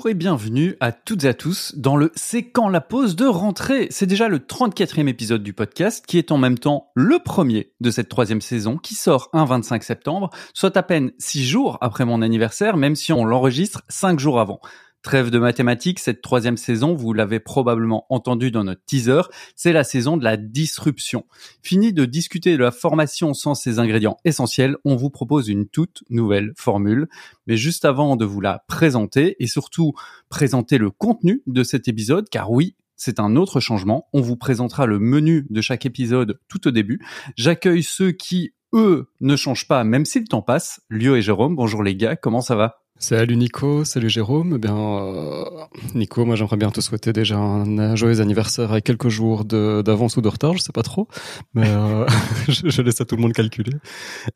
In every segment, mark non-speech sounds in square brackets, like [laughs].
Bonjour et bienvenue à toutes et à tous dans le C'est quand la pause de rentrée. C'est déjà le 34e épisode du podcast qui est en même temps le premier de cette troisième saison qui sort un 25 septembre, soit à peine six jours après mon anniversaire, même si on l'enregistre cinq jours avant. Trêve de mathématiques, cette troisième saison, vous l'avez probablement entendu dans notre teaser, c'est la saison de la disruption. Fini de discuter de la formation sans ses ingrédients essentiels, on vous propose une toute nouvelle formule. Mais juste avant de vous la présenter et surtout présenter le contenu de cet épisode, car oui, c'est un autre changement. On vous présentera le menu de chaque épisode tout au début. J'accueille ceux qui, eux, ne changent pas même si le temps passe. Lio et Jérôme, bonjour les gars, comment ça va? Salut Nico, salut Jérôme. Eh bien, euh, Nico, moi j'aimerais bien te souhaiter déjà un, joyeux anniversaire avec quelques jours d'avance ou de retard, je sais pas trop, mais euh, [laughs] je, laisse à tout le monde calculer.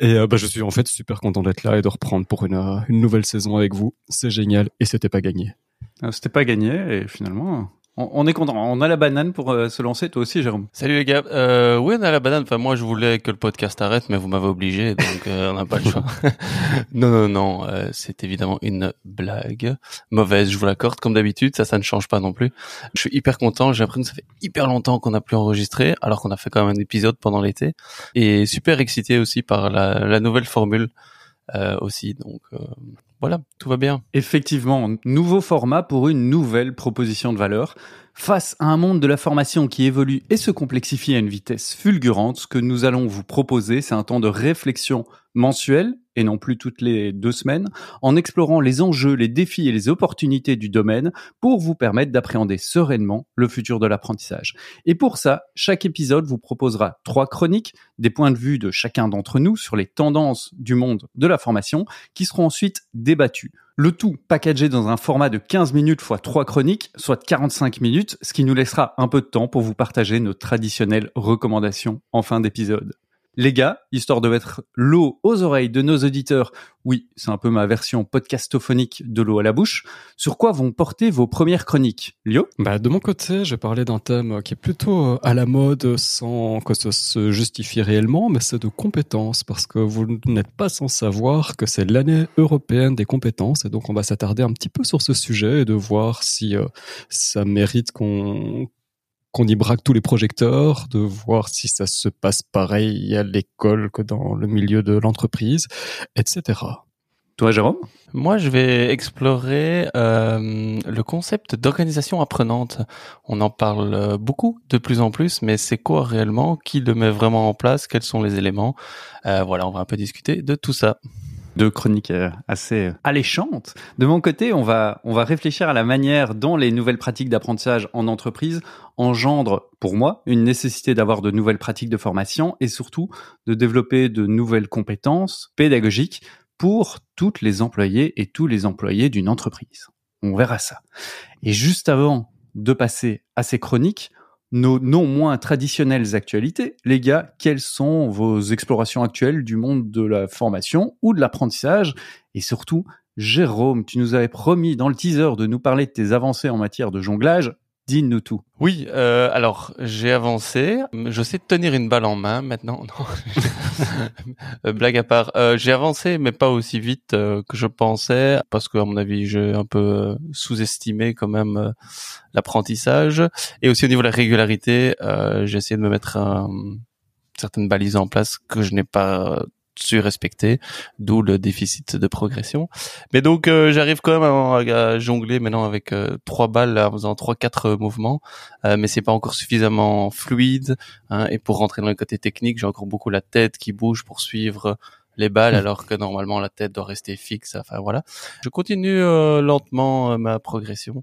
Et euh, bah, je suis en fait super content d'être là et de reprendre pour une, une nouvelle saison avec vous. C'est génial et c'était pas gagné. Ah, c'était pas gagné et finalement on, est content. On a la banane pour euh, se lancer. Toi aussi, Jérôme. Salut les gars. Euh, oui, on a la banane. Enfin, moi, je voulais que le podcast arrête, mais vous m'avez obligé, donc euh, on n'a pas le choix. [laughs] non, non, non. Euh, c'est évidemment une blague mauvaise. Je vous l'accorde, comme d'habitude. Ça, ça ne change pas non plus. Je suis hyper content. J'ai l'impression que ça fait hyper longtemps qu'on n'a plus enregistré, alors qu'on a fait quand même un épisode pendant l'été, et super excité aussi par la, la nouvelle formule aussi. Donc voilà, tout va bien. Effectivement, nouveau format pour une nouvelle proposition de valeur. Face à un monde de la formation qui évolue et se complexifie à une vitesse fulgurante, ce que nous allons vous proposer, c'est un temps de réflexion mensuel et non plus toutes les deux semaines, en explorant les enjeux, les défis et les opportunités du domaine pour vous permettre d'appréhender sereinement le futur de l'apprentissage. Et pour ça, chaque épisode vous proposera trois chroniques, des points de vue de chacun d'entre nous sur les tendances du monde de la formation, qui seront ensuite débattues. Le tout packagé dans un format de 15 minutes x 3 chroniques, soit 45 minutes, ce qui nous laissera un peu de temps pour vous partager nos traditionnelles recommandations en fin d'épisode. Les gars, histoire de mettre l'eau aux oreilles de nos auditeurs, oui, c'est un peu ma version podcastophonique de l'eau à la bouche, sur quoi vont porter vos premières chroniques? Lio? Bah, De mon côté, je parler d'un thème qui est plutôt euh, à la mode sans que ça se justifie réellement, mais c'est de compétences, parce que vous n'êtes pas sans savoir que c'est l'année européenne des compétences, et donc on va s'attarder un petit peu sur ce sujet et de voir si euh, ça mérite qu'on qu'on y braque tous les projecteurs, de voir si ça se passe pareil à l'école que dans le milieu de l'entreprise, etc. Toi, Jérôme? Moi, je vais explorer euh, le concept d'organisation apprenante. On en parle beaucoup, de plus en plus, mais c'est quoi réellement? Qui le met vraiment en place? Quels sont les éléments? Euh, Voilà, on va un peu discuter de tout ça deux chroniques euh, assez alléchantes. De mon côté, on va, on va réfléchir à la manière dont les nouvelles pratiques d'apprentissage en entreprise engendrent, pour moi, une nécessité d'avoir de nouvelles pratiques de formation et surtout de développer de nouvelles compétences pédagogiques pour toutes les employés et tous les employés d'une entreprise. On verra ça. Et juste avant de passer à ces chroniques, nos non moins traditionnelles actualités. Les gars, quelles sont vos explorations actuelles du monde de la formation ou de l'apprentissage? Et surtout, Jérôme, tu nous avais promis dans le teaser de nous parler de tes avancées en matière de jonglage. Dis-nous tout. Oui, euh, alors j'ai avancé. Je sais tenir une balle en main maintenant. [laughs] Non. Blague à part, euh, j'ai avancé, mais pas aussi vite euh, que je pensais, parce que à mon avis, j'ai un peu euh, sous-estimé quand même euh, l'apprentissage. Et aussi au niveau de la régularité, j'ai essayé de me mettre certaines balises en place que je n'ai pas respecter, d'où le déficit de progression. Mais donc euh, j'arrive quand même à, jongler maintenant avec euh, trois balles en faisant trois quatre mouvements, euh, mais c'est pas encore suffisamment fluide. Hein, et pour rentrer dans le côté technique, j'ai encore beaucoup la tête qui bouge pour suivre les balles alors que normalement la tête doit rester fixe. Enfin voilà. Je continue euh, lentement euh, ma progression.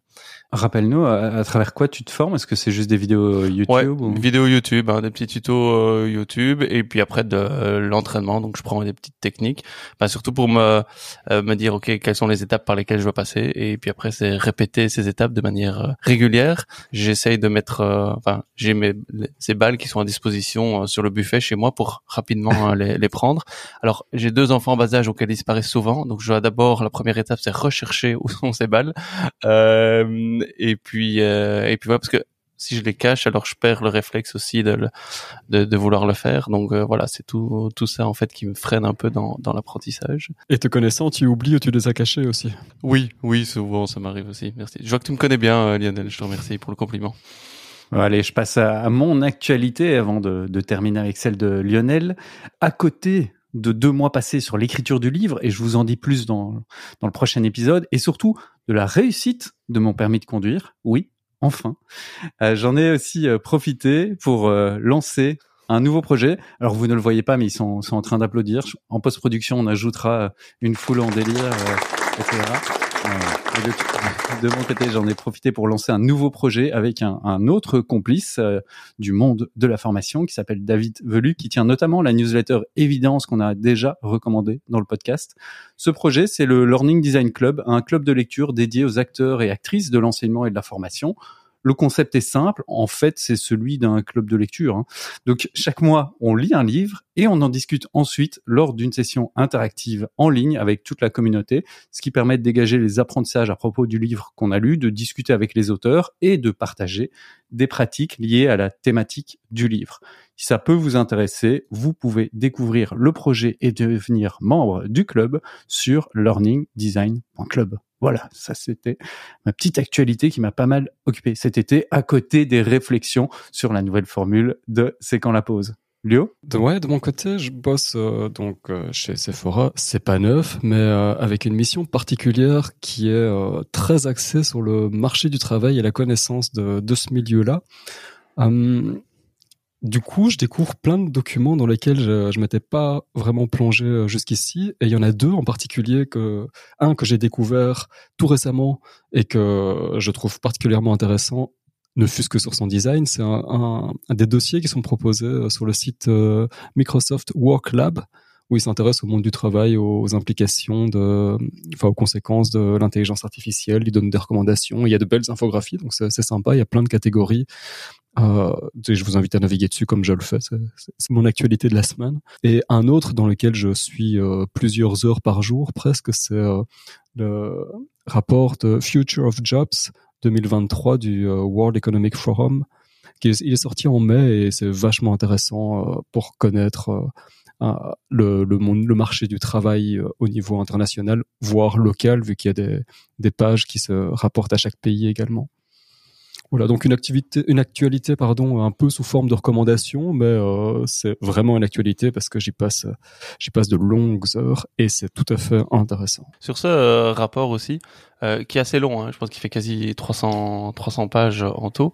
Rappelle-nous à, travers quoi tu te formes? Est-ce que c'est juste des vidéos YouTube ouais, ou... vidéos YouTube, hein, des petits tutos euh, YouTube et puis après de l'entraînement. Donc je prends des petites techniques, bah, surtout pour me me dire ok quelles sont les étapes par lesquelles je dois passer et puis après c'est répéter ces étapes de manière régulière. J'essaye de mettre, enfin j'ai mes ces balles qui sont à disposition sur le buffet chez moi pour rapidement les, les prendre. Alors j'ai deux enfants en bas âge auxquels ils disparaissent souvent. Donc, je dois d'abord, la première étape, c'est rechercher où sont ces balles. Euh, et puis, euh, et puis voilà, parce que si je les cache, alors je perds le réflexe aussi de, de, de vouloir le faire. Donc euh, voilà, c'est tout, tout ça en fait qui me freine un peu dans, dans l'apprentissage. Et te connaissant, tu oublies ou tu les as cachés aussi? Oui, oui, souvent ça m'arrive aussi. Merci. Je vois que tu me connais bien, euh, Lionel. Je te remercie pour le compliment. Allez, je passe à, mon actualité avant de, de terminer avec celle de Lionel. À côté de deux mois passés sur l'écriture du livre, et je vous en dis plus dans, dans le prochain épisode, et surtout de la réussite de mon permis de conduire. Oui, enfin. Euh, J'en ai aussi euh, profité pour euh, lancer un nouveau projet. Alors vous ne le voyez pas, mais ils sont, sont en train d'applaudir. En post-production, on ajoutera une foule en délire, etc [laughs] de, mon côté, j'en ai profité pour lancer un nouveau projet avec un, autre complice euh, du monde de la formation qui s'appelle David Velu, qui tient notamment la newsletter Évidence qu'on a déjà recommandé dans le podcast. Ce projet, c'est le Learning Design Club, un club de lecture dédié aux acteurs et actrices de l'enseignement et de la formation. Le concept est simple, en fait, c'est celui d'un club de lecture. Hein. Donc chaque mois, on lit un livre et on en discute ensuite lors d'une session interactive en ligne avec toute la communauté, ce qui permet de dégager les apprentissages à propos du livre qu'on a lu, de discuter avec les auteurs et de partager des pratiques liées à la thématique du livre. Si ça peut vous intéresser, vous pouvez découvrir le projet et devenir membre du club sur learningdesign.club. Voilà, ça c'était ma petite actualité qui m'a pas mal occupé cet été à côté des réflexions sur la nouvelle formule de C'est quand la pause. Léo? Ouais, de mon côté, je bosse euh, donc euh, chez Sephora. C'est pas neuf, mais euh, avec une mission particulière qui est très axée sur le marché du travail et la connaissance de, de ce milieu-là. Du coup, je découvre plein de documents dans lesquels je, je m'étais pas vraiment plongé euh, jusqu'ici, et il y en a deux en particulier que un que j'ai découvert tout récemment et que je trouve particulièrement intéressant, ne fût-ce que sur son design. C'est un, un, des dossiers qui sont proposés euh, sur le site euh, Microsoft Work Lab où il s'intéresse au monde du travail, aux implications de, enfin, aux conséquences de l'intelligence artificielle. Il donne des recommandations. Il y a de belles infographies, donc c'est sympa. Il y a plein de catégories. Euh, je vous invite à naviguer dessus comme je le fais. C'est mon actualité de la semaine. Et un autre dans lequel je suis euh, plusieurs heures par jour presque, c'est euh, le rapport de Future of Jobs 2023 du World Economic Forum. Il est sorti en mai et c'est vachement intéressant pour connaître le, le, marché du travail au niveau international, voire local, vu qu'il y a des, des pages qui se rapportent à chaque pays également. Voilà, donc une activité, une actualité, pardon, un peu sous forme de recommandation, mais euh, c'est vraiment une actualité parce que j'y passe, j'y passe de longues heures et c'est tout à fait intéressant. Sur ce euh, rapport aussi, euh, qui est assez long, hein, je pense qu'il fait quasi 300 300 pages en tout,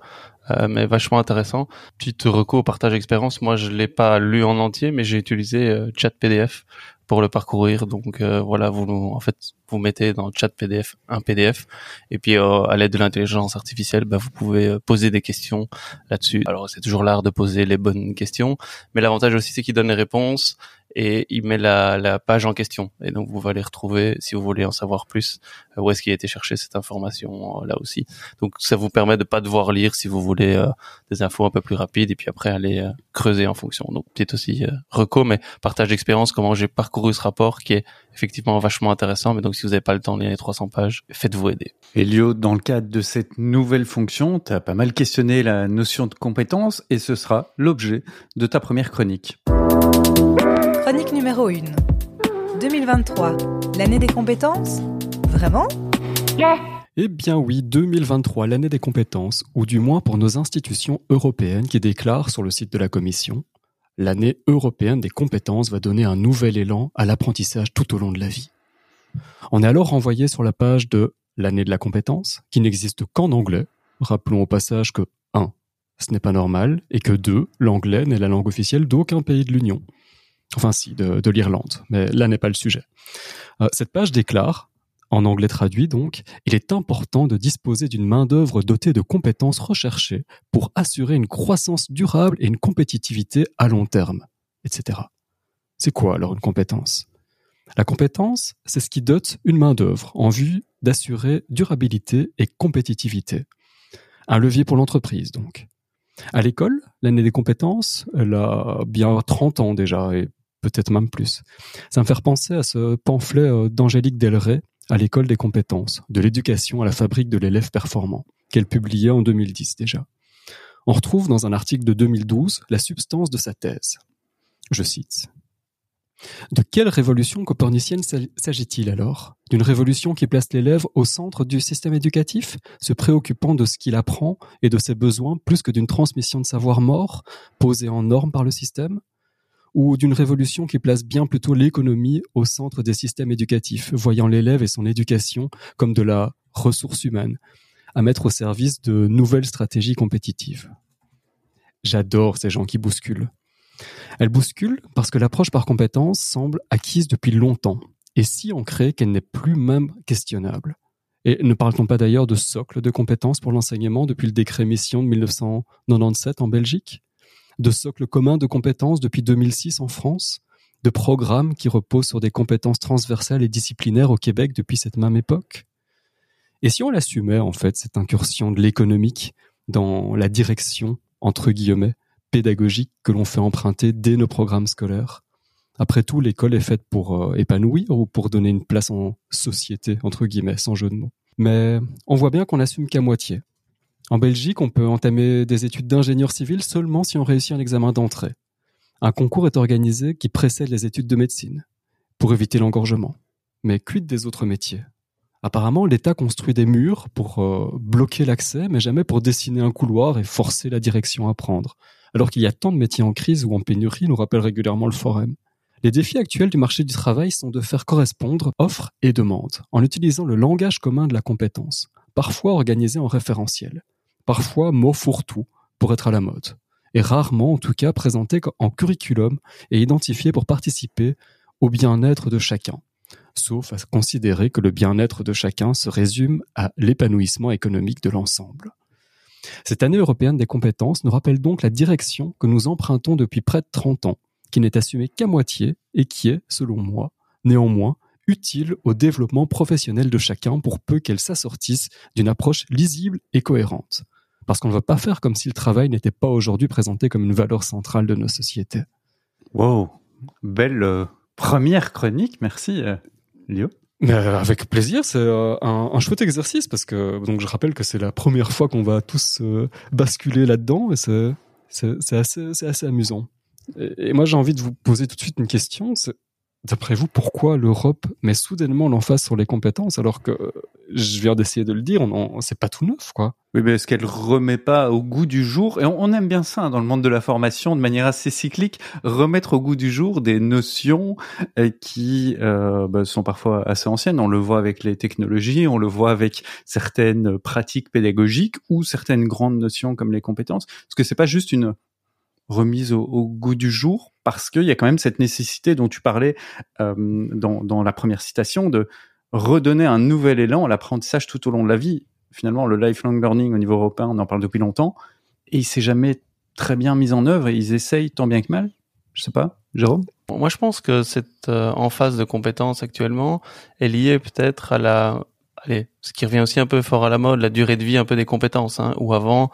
euh, mais vachement intéressant. Petite reco partage expérience, moi je l'ai pas lu en entier, mais j'ai utilisé euh, Chat PDF pour le parcourir. Donc euh, voilà, vous en fait vous mettez dans chat PDF un PDF et puis euh, à l'aide de l'intelligence artificielle, bah, vous pouvez euh, poser des questions là-dessus. Alors c'est toujours l'art de poser les bonnes questions, mais l'avantage aussi c'est qu'il donne les réponses et il met la, la, page en question. Et donc vous allez retrouver, si vous voulez en savoir plus, euh, où est-ce qu'il a été chercher cette information là aussi. Donc ça vous permet de pas devoir lire si vous voulez euh, des infos un peu plus rapides et puis après aller creuser en fonction. Donc peut-être aussi reco, mais partage d'expérience, comment j'ai parcouru ce rapport qui est effectivement vachement intéressant. Mais donc si vous n'avez pas le temps de lire les 300 pages, faites-vous aider. Elio, dans le cadre de cette nouvelle fonction, tu as pas mal questionné la notion de compétence et ce sera l'objet de ta première chronique. Chronique numéro 1. 2023, l'année des compétences? Vraiment? Eh bien oui, 2023, l'année des compétences, ou du moins pour nos institutions européennes qui déclarent sur le site de la Commission l'année européenne des compétences va donner un nouvel élan à l'apprentissage tout au long de la vie. On est alors renvoyé sur la page de l'année de la compétence, qui n'existe qu'en anglais. Rappelons au passage que 1. Ce n'est pas normal, et que 2. L'anglais n'est la langue officielle d'aucun pays de l'Union. Enfin si, de, l'Irlande, mais là n'est pas le sujet. Euh, cette page déclare en anglais traduit donc, il est important de disposer d'une main-d'œuvre dotée de compétences recherchées pour assurer une croissance durable et une compétitivité à long terme, etc. C'est quoi alors une compétence? La compétence, c'est ce qui dote une main-d'œuvre en vue d'assurer durabilité et compétitivité. Un levier pour l'entreprise donc. À l'école, l'année des compétences, elle a bien 30 ans déjà et peut-être même plus. Ça me fait penser à ce pamphlet euh, d'Angélique Delray à l'école des compétences, de l'éducation à la fabrique de l'élève performant, qu'elle publiait en 2010 déjà. on retrouve dans un article de 2012 la substance de sa thèse. Je cite. De quelle révolution copernicienne s'agit-il alors? D'une révolution qui place l'élève au centre du système éducatif, se préoccupant de ce qu'il apprend et de ses besoins plus que d'une transmission de savoir mort, posée en norme par le système? Ou d'une révolution qui place bien plutôt l'économie au centre des systèmes éducatifs, voyant l'élève et son éducation comme de la ressource humaine, à mettre au service de nouvelles stratégies compétitives? J'adore ces gens qui bousculent. Elle bouscule parce que l'approche par compétence semble acquise depuis longtemps. Et si ancrée qu'elle n'est plus même questionnable? Et ne parle-t-on pas d'ailleurs de socle de compétences pour l'enseignement depuis le décret mission de 1997 en Belgique? De socle commun de compétences depuis 2006 en France? De programmes qui reposent sur des compétences transversales et disciplinaires au Québec depuis cette même époque? Et si on l'assumait en fait cette incursion de l'économique dans la direction, entre guillemets, pédagogique que l'on fait emprunter dès nos programmes scolaires. Après tout, l'école est faite pour euh, épanouir ou pour donner une place en société, entre guillemets, sans jeu de mots. Mais on voit bien qu'on n'assume qu'à moitié. En Belgique, on peut entamer des études d'ingénieur civil seulement si on réussit un examen d'entrée. Un concours est organisé qui précède les études de médecine, pour éviter l'engorgement. Mais quid des autres métiers? Apparemment, l'État construit des murs pour euh, bloquer l'accès, mais jamais pour dessiner un couloir et forcer la direction à prendre alors qu'il y a tant de métiers en crise ou en pénurie, nous rappelle régulièrement le forum. Les défis actuels du marché du travail sont de faire correspondre offre et demande en utilisant le langage commun de la compétence, parfois organisé en référentiel, parfois mot fourre-tout pour être à la mode, et rarement en tout cas présenté en curriculum et identifié pour participer au bien-être de chacun, sauf à considérer que le bien-être de chacun se résume à l'épanouissement économique de l'ensemble. Cette année européenne des compétences nous rappelle donc la direction que nous empruntons depuis près de 30 ans, qui n'est assumée qu'à moitié et qui est, selon moi, néanmoins, utile au développement professionnel de chacun pour peu qu'elle s'assortisse d'une approche lisible et cohérente. Parce qu'on ne va pas faire comme si le travail n'était pas aujourd'hui présenté comme une valeur centrale de nos sociétés. Wow, belle euh, première chronique, merci euh, Léo. Euh, avec plaisir, c'est euh, un, un, chouette exercice parce que donc je rappelle que c'est la première fois qu'on va tous euh, basculer là-dedans et c'est assez assez amusant. Et, et moi j'ai envie de vous poser tout de suite une question. D'après vous, pourquoi l'Europe met soudainement l'emphase sur les compétences alors que je viens d'essayer de le dire, c'est pas tout neuf, quoi. Oui, mais est-ce qu'elle remet pas au goût du jour? Et on, aime bien ça hein, dans le monde de la formation, de manière assez cyclique, remettre au goût du jour des notions euh, qui euh, bah, sont parfois assez anciennes. On le voit avec les technologies, on le voit avec certaines pratiques pédagogiques ou certaines grandes notions comme les compétences. Parce que c'est pas juste une remise au, goût du jour parce qu'il y a quand même cette nécessité dont tu parlais euh, dans, dans la première citation de redonner un nouvel élan à l'apprentissage tout au long de la vie. Finalement, le lifelong learning au niveau européen, on en parle depuis longtemps, et il s'est jamais très bien mis en œuvre, et ils essayent tant bien que mal. Je sais pas, Jérôme? Moi, je pense que cette euh, en phase de compétences actuellement est liée peut-être à la... Allez, ce qui revient aussi un peu fort à la mode, la durée de vie un peu des compétences, hein, où avant,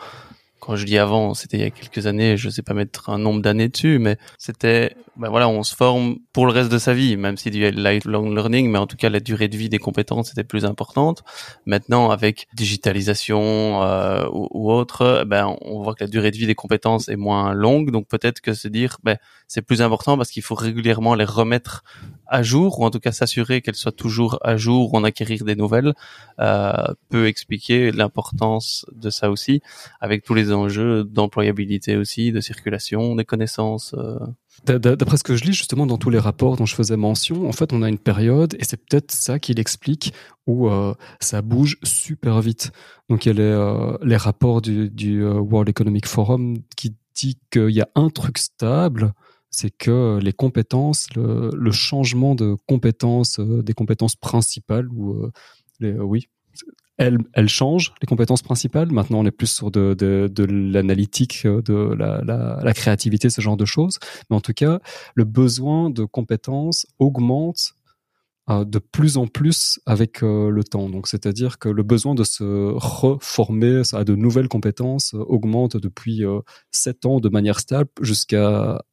quand je dis avant, c'était il y a quelques années, je sais pas mettre un nombre d'années dessus, mais c'était, ben voilà, on se forme pour le reste de sa vie, même y a lifelong learning, mais en tout cas la durée de vie des compétences était plus importante. Maintenant, avec digitalisation euh, ou, autre, ben on voit que la durée de vie des compétences est moins longue, donc peut-être que se dire, ben c'est plus important parce qu'il faut régulièrement les remettre à jour, ou en tout cas s'assurer qu'elles soient toujours à jour, ou en acquérir des nouvelles, euh, peut expliquer l'importance de ça aussi, avec tous les enjeux d'employabilité aussi, de circulation des connaissances. Euh. D'après ce que je lis justement dans tous les rapports dont je faisais mention, en fait, on a une période, et c'est peut-être ça qui l'explique, où euh, ça bouge super vite. Donc il y a les, euh, les rapports du, du World Economic Forum qui dit qu'il y a un truc stable, c'est que les compétences, le, changement de compétences, des compétences principales, ou les, oui, elles, elles changent les compétences principales. Maintenant, on est plus sur de, de, de l'analytique, de la, la, la, créativité, ce genre de choses. Mais en tout cas, le besoin de compétences augmente euh, de plus en plus avec euh, le temps. Donc, c'est-à-dire que le besoin de se reformer à de nouvelles compétences augmente depuis euh, sept ans de manière stable jusqu'à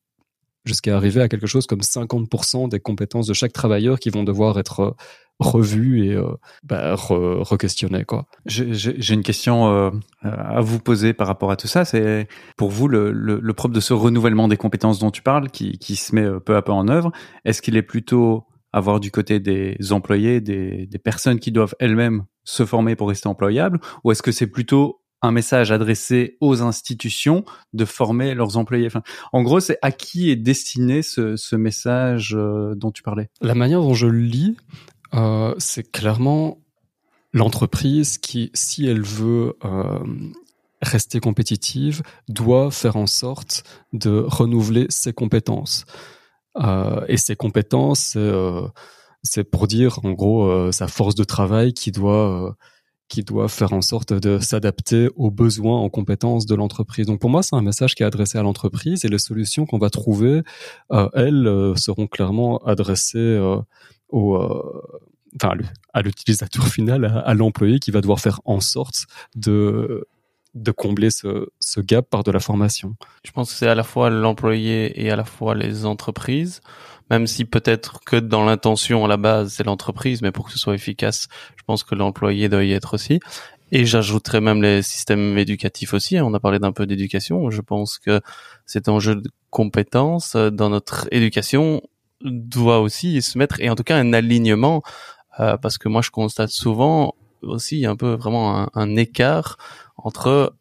jusqu'à arriver à quelque chose comme 50% des compétences de chaque travailleur qui vont devoir être euh, revues et euh, bah, re-questionnées. Quoi. J'ai une question euh, à vous poser par rapport à tout ça. C'est pour vous le, le, le, propre de ce renouvellement des compétences dont tu parles, qui, qui se met peu à peu en œuvre. Est-ce qu'il est plutôt à voir du côté des employés, des, des personnes qui doivent elles-mêmes se former pour rester employables, ou est-ce que c'est plutôt un message adressé aux institutions de former leurs employés. En gros, c'est à qui est destiné ce, ce message euh, dont tu parlais? La manière dont je le lis, euh, c'est clairement l'entreprise qui, si elle veut euh, rester compétitive, doit faire en sorte de renouveler ses compétences. Euh, et ses compétences, euh, c'est pour dire, en gros, sa force de travail qui doit qui doit faire en sorte de s'adapter aux besoins en compétences de l'entreprise. Donc pour moi, c'est un message qui est adressé à l'entreprise et les solutions qu'on va trouver, euh, elles, euh, seront clairement adressées euh, au, enfin, à l'utilisateur [laughs] final, à, l'employé qui va devoir faire en sorte de de combler ce gap par de la formation. Je pense que c'est à la fois l'employé et à la fois les entreprises même si peut-être que dans l'intention à la base c'est l'entreprise, mais pour que ce soit efficace, je pense que l'employé doit y être aussi. Et j'ajouterais même les systèmes éducatifs aussi. Hein. On a parlé d'un peu d'éducation. Je pense que cet enjeu de compétences euh, dans notre éducation doit aussi se mettre, et en tout cas un alignement, euh, parce que moi je constate souvent aussi un peu vraiment un, un écart entre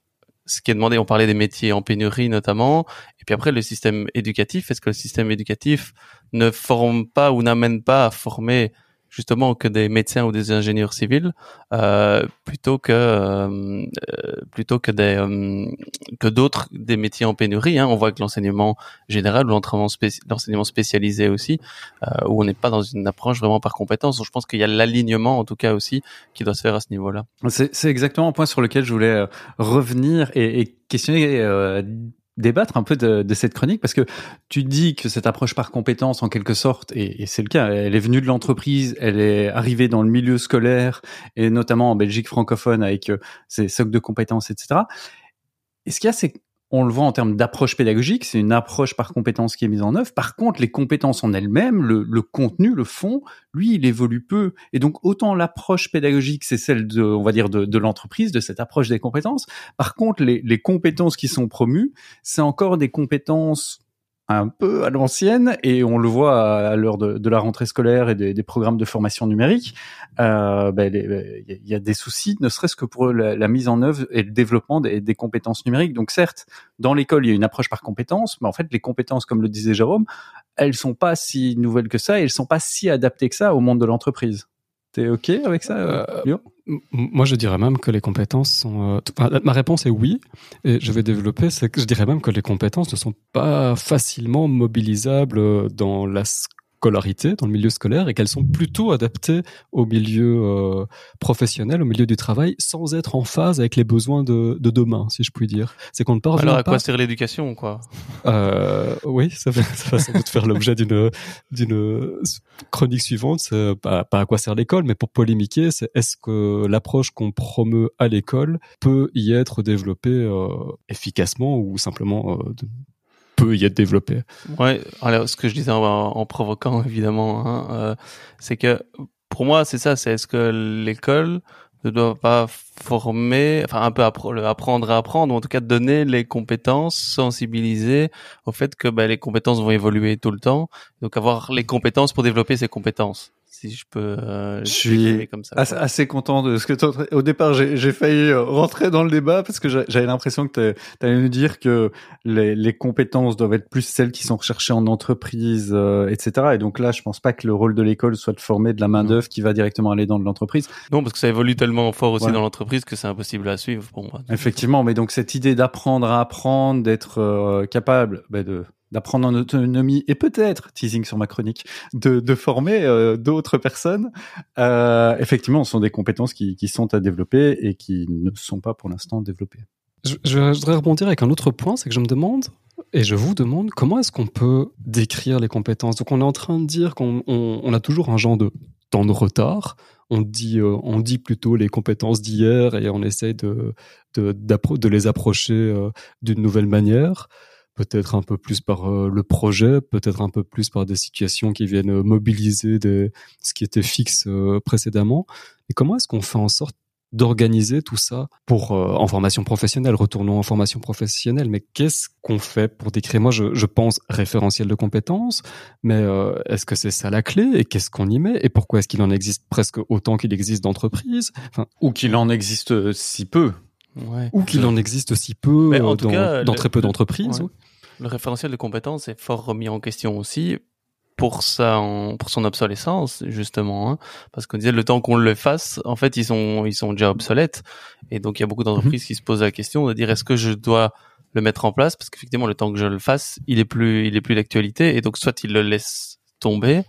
ce qui est demandé, on parlait des métiers en pénurie notamment, et puis après le système éducatif, est-ce que le système éducatif ne forme pas ou n'amène pas à former justement que des médecins ou des ingénieurs civils euh, plutôt que euh, plutôt que des euh, que d'autres des métiers en pénurie hein. on voit que l'enseignement général ou l'enseignement spécialisé aussi euh, où on n'est pas dans une approche vraiment par compétence donc je pense qu'il y a l'alignement en tout cas aussi qui doit se faire à ce niveau là c'est exactement un point sur lequel je voulais euh, revenir et, et questionner débattre un peu de, de, cette chronique parce que tu dis que cette approche par compétence en quelque sorte et, c'est le cas elle est venue de l'entreprise elle est arrivée dans le milieu scolaire et notamment en Belgique francophone avec euh, ses socles de compétences etc et ce qu'il y a c'est on le voit en termes d'approche pédagogique, c'est une approche par compétence qui est mise en œuvre. Par contre, les compétences en elles-mêmes, le, contenu, le fond, lui, il évolue peu. Et donc, autant l'approche pédagogique, c'est celle de, on va dire, de, l'entreprise, de cette approche des compétences. Par contre, les compétences qui sont promues, c'est encore des compétences un peu à l'ancienne et on le voit à, l'heure de, la rentrée scolaire et des, programmes de formation numérique. Euh, ben, il y a des soucis, ne serait-ce que pour la, la, mise en œuvre et le développement des, des compétences numériques. Donc certes, dans l'école, il y a une approche par compétences, mais en fait, les compétences, comme le disait Jérôme, elles sont pas si nouvelles que ça et elles sont pas si adaptées que ça au monde de l'entreprise. T'es ok avec ça, euh, Moi, je dirais même que les compétences sont. Euh, ma réponse est oui, et je vais développer. C'est que je dirais même que les compétences ne sont pas facilement mobilisables dans la scolarité, dans le milieu scolaire, et qu'elles sont plutôt adaptées au milieu euh, professionnel, au milieu du travail, sans être en phase avec les besoins de, de demain, si je puis dire. C'est qu'on ne parvient Alors à quoi sert l'éducation, quoi? Euh, Oui, ça va, ça va sans doute faire l'objet d'une d'une chronique suivante. Pas, pas à quoi sert l'école, mais pour polémiquer, c'est est-ce que l'approche qu'on promeut à l'école peut y être développée euh, efficacement ou simplement euh, de, peut y être développé. Ouais, alors ce que je disais en, en provoquant évidemment, hein, euh, c'est que pour moi c'est ça, c'est est-ce que l'école ne doit pas former, enfin un peu apprendre à apprendre, ou en tout cas donner les compétences, sensibiliser au fait que ben, les compétences vont évoluer tout le temps, donc avoir les compétences pour développer ces compétences si je peux. Euh, je suis comme ça, assez, assez, content de ce que tu. Au départ, j'ai failli euh, rentrer dans le débat parce que j'avais l'impression que tu allais nous dire que les, les, compétences doivent être plus celles qui sont recherchées en entreprise, euh, etc. Et donc là, je pense pas que le rôle de l'école soit de former de la main d'œuvre qui va directement aller dans l'entreprise. Non, parce que ça évolue tellement fort aussi dans l'entreprise que c'est impossible à suivre pour moi. Effectivement, mais donc cette idée d'apprendre à apprendre, d'être euh, capable bah, de d'apprendre en autonomie et peut-être, teasing sur ma chronique, de, former euh, d'autres personnes, euh, effectivement, ce sont des compétences qui, qui sont à développer et qui ne sont pas pour l'instant développées. Je, voudrais rebondir avec un autre point, c'est que je me demande, et je vous demande, comment est-ce qu'on peut décrire les compétences? Donc on est en train de dire qu'on on, a toujours un genre de temps de retard. On dit, euh, on dit plutôt les compétences d'hier et on essaie de, de, de les approcher d'une nouvelle manière peut-être un peu plus par euh, le projet, peut-être un peu plus par des situations qui viennent mobiliser des, ce qui était fixe précédemment. Et comment est-ce qu'on fait en sorte d'organiser tout ça pour euh, en formation professionnelle? Retournons en formation professionnelle, mais qu'est-ce qu'on fait pour décrire? Moi, je, je, pense référentiel de compétences, mais euh, est-ce que c'est ça la clé? Et qu'est-ce qu'on y met? Et pourquoi est-ce qu'il en existe presque autant qu'il existe d'entreprises? Enfin, Ou qu'il en existe euh, si peu ouais. Ou qu'il en existe si peu dans, dans très peu d'entreprises. Le référentiel de compétences est fort remis en question aussi pour ça, pour son obsolescence justement, hein, parce qu'on disait le temps qu'on le fasse, en fait ils sont ils sont déjà obsolètes et donc il y a beaucoup d'entreprises mhm. qui se posent la question de dire est-ce que je dois le mettre en place? Parce qu'effectivement le temps que je le fasse, il est plus il est plus d'actualité et donc soit il le laisse tomber,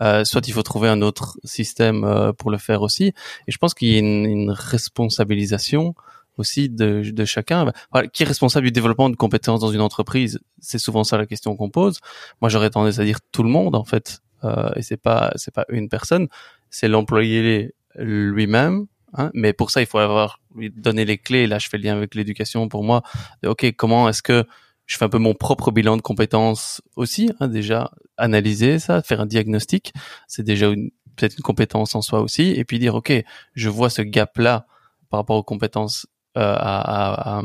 euh, soit il faut trouver un autre système euh, pour le faire aussi. Et je pense qu'il y a une, une responsabilisation aussi de, de chacun. qui est responsable du développement de compétences dans une entreprise C'est souvent ça la question qu'on pose. Moi, j'aurais tendance à dire tout le monde en fait, euh, et c'est pas c'est pas une personne, c'est l'employé lui-même. Hein, mais pour ça, il faut avoir lui donner les clés. Là, je fais le lien avec l'éducation pour moi. ok, comment est-ce que je fais un peu mon propre bilan de compétences aussi, hein, déjà analyser ça, faire un diagnostic, c'est déjà peut-être une compétence en soi aussi, et puis dire ok, je vois ce gap là par rapport aux compétences à, à,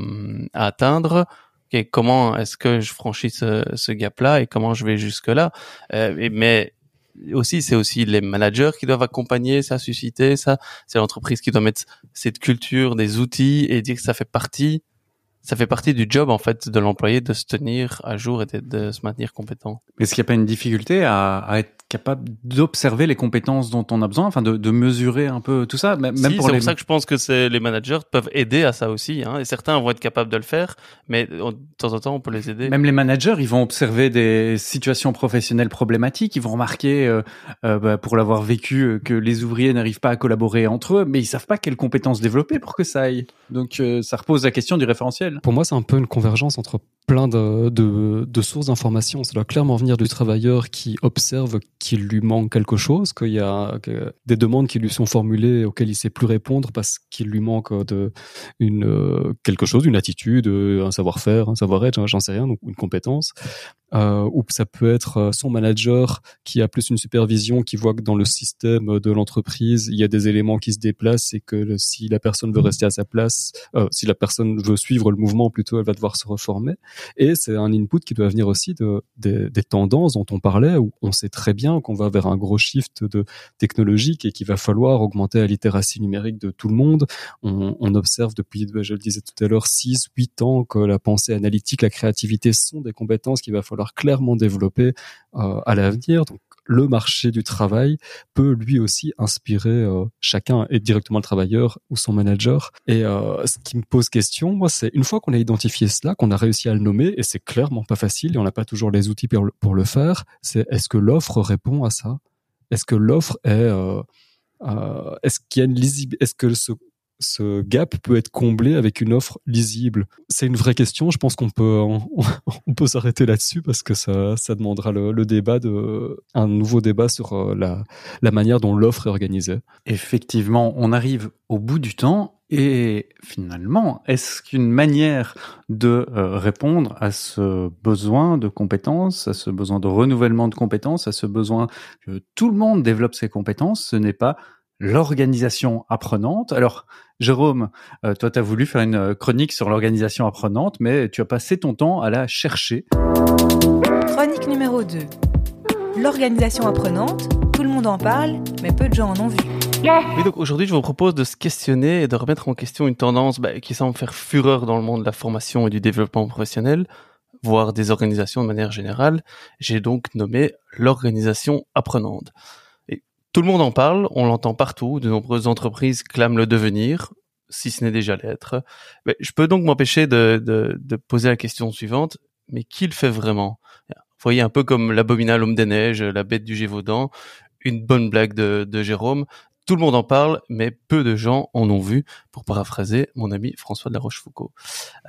à, atteindre. comment est-ce que je franchis ce, ce gap-là et comment je vais jusque-là? Euh, Mais aussi, c'est aussi les managers qui doivent accompagner ça, susciter ça. C'est l'entreprise qui doit mettre cette culture, des outils et dire que ça fait partie ça fait partie du job en fait de l'employé de se tenir à jour et de, se maintenir compétent. Est-ce qu'il n'y a pas une difficulté à, à être capable d'observer les compétences dont on a besoin, enfin de, de mesurer un peu tout ça, même si, pour les. C'est pour ça que je pense que c'est les managers peuvent aider à ça aussi, hein, et certains vont être capables de le faire, mais de temps en temps on peut les aider. Même les managers, ils vont observer des situations professionnelles problématiques, ils vont remarquer, euh, euh, bah, pour l'avoir vécu, euh, que les ouvriers n'arrivent pas à collaborer entre eux, mais ils savent pas quelles compétences développer pour que ça aille. Donc euh, ça repose la question du référentiel. Pour moi, c'est un peu une convergence entre plein de, de, de sources d'informations. Ça doit clairement venir du travailleur qui observe qu'il lui manque quelque chose, qu'il y a des demandes qui lui sont formulées auxquelles il sait plus répondre parce qu'il lui manque de une euh, quelque chose, une attitude, un savoir-faire, un savoir-être, j'en sais rien, donc une compétence euh, ou ça peut être euh, son manager qui a plus une supervision, qui voit que dans le système de l'entreprise, il y a des éléments qui se déplacent et que si la personne veut rester à sa place, euh, si la personne veut suivre le mouvement, plutôt elle va devoir se reformer. Et c'est un input qui doit venir aussi de, des tendances dont on parlait, où on sait très bien qu'on va vers un gros shift de technologique et qu'il va falloir augmenter la littératie numérique de tout le monde. On, observe depuis, je le disais tout à l'heure, 6, 8 ans que la pensée analytique, la créativité sont des compétences qu'il va falloir clairement développer euh, à l'avenir. Donc le marché du travail peut lui aussi inspirer euh, chacun et directement le travailleur ou son manager. Et euh, ce qui me pose question, moi, c'est une fois qu'on a identifié cela, qu'on a réussi à le nommer, et c'est clairement pas facile, et on n'a pas toujours les outils pour le, faire, c'est est-ce que l'offre répond à ça? Est-ce que l'offre est... Euh, est-ce qu'il y a une lisibilité Est-ce que ce, ce gap peut être comblé avec une offre lisible? C'est une vraie question. Je pense qu'on peut [laughs] on, peut s'arrêter là-dessus parce que ça, ça demandera le, le, débat de un nouveau débat sur euh, la, la manière dont l'offre est organisée. Effectivement, on arrive au bout du temps. Et finalement, est-ce qu'une manière de euh, répondre à ce besoin de compétences, à ce besoin de renouvellement de compétences, à ce besoin que tout le monde développe ses compétences, ce n'est pas l'organisation apprenante. Alors, Jérôme, euh, toi, tu as voulu faire une euh, chronique sur l'organisation apprenante, mais tu as passé ton temps à la chercher. Chronique numéro 2. L'organisation apprenante, tout le monde en parle, mais peu de gens en ont vu. Oui, donc aujourd'hui, je vous propose de se questionner et de remettre en question une tendance bah, qui semble faire fureur dans le monde de la formation et du développement professionnel, voire des organisations de manière générale. J'ai donc nommé l'organisation apprenante. Tout le monde en parle, on l'entend partout, de nombreuses entreprises clament le devenir, si ce n'est déjà l'être. Mais je peux donc m'empêcher de, poser la question suivante, mais qui le fait vraiment? Vous voyez, un peu comme l'abominable homme des neiges, la bête du Gévaudan, une bonne blague de, de Jérôme, tout le monde en parle, mais peu de gens en ont vu, pour paraphraser mon ami François de la Rochefoucauld.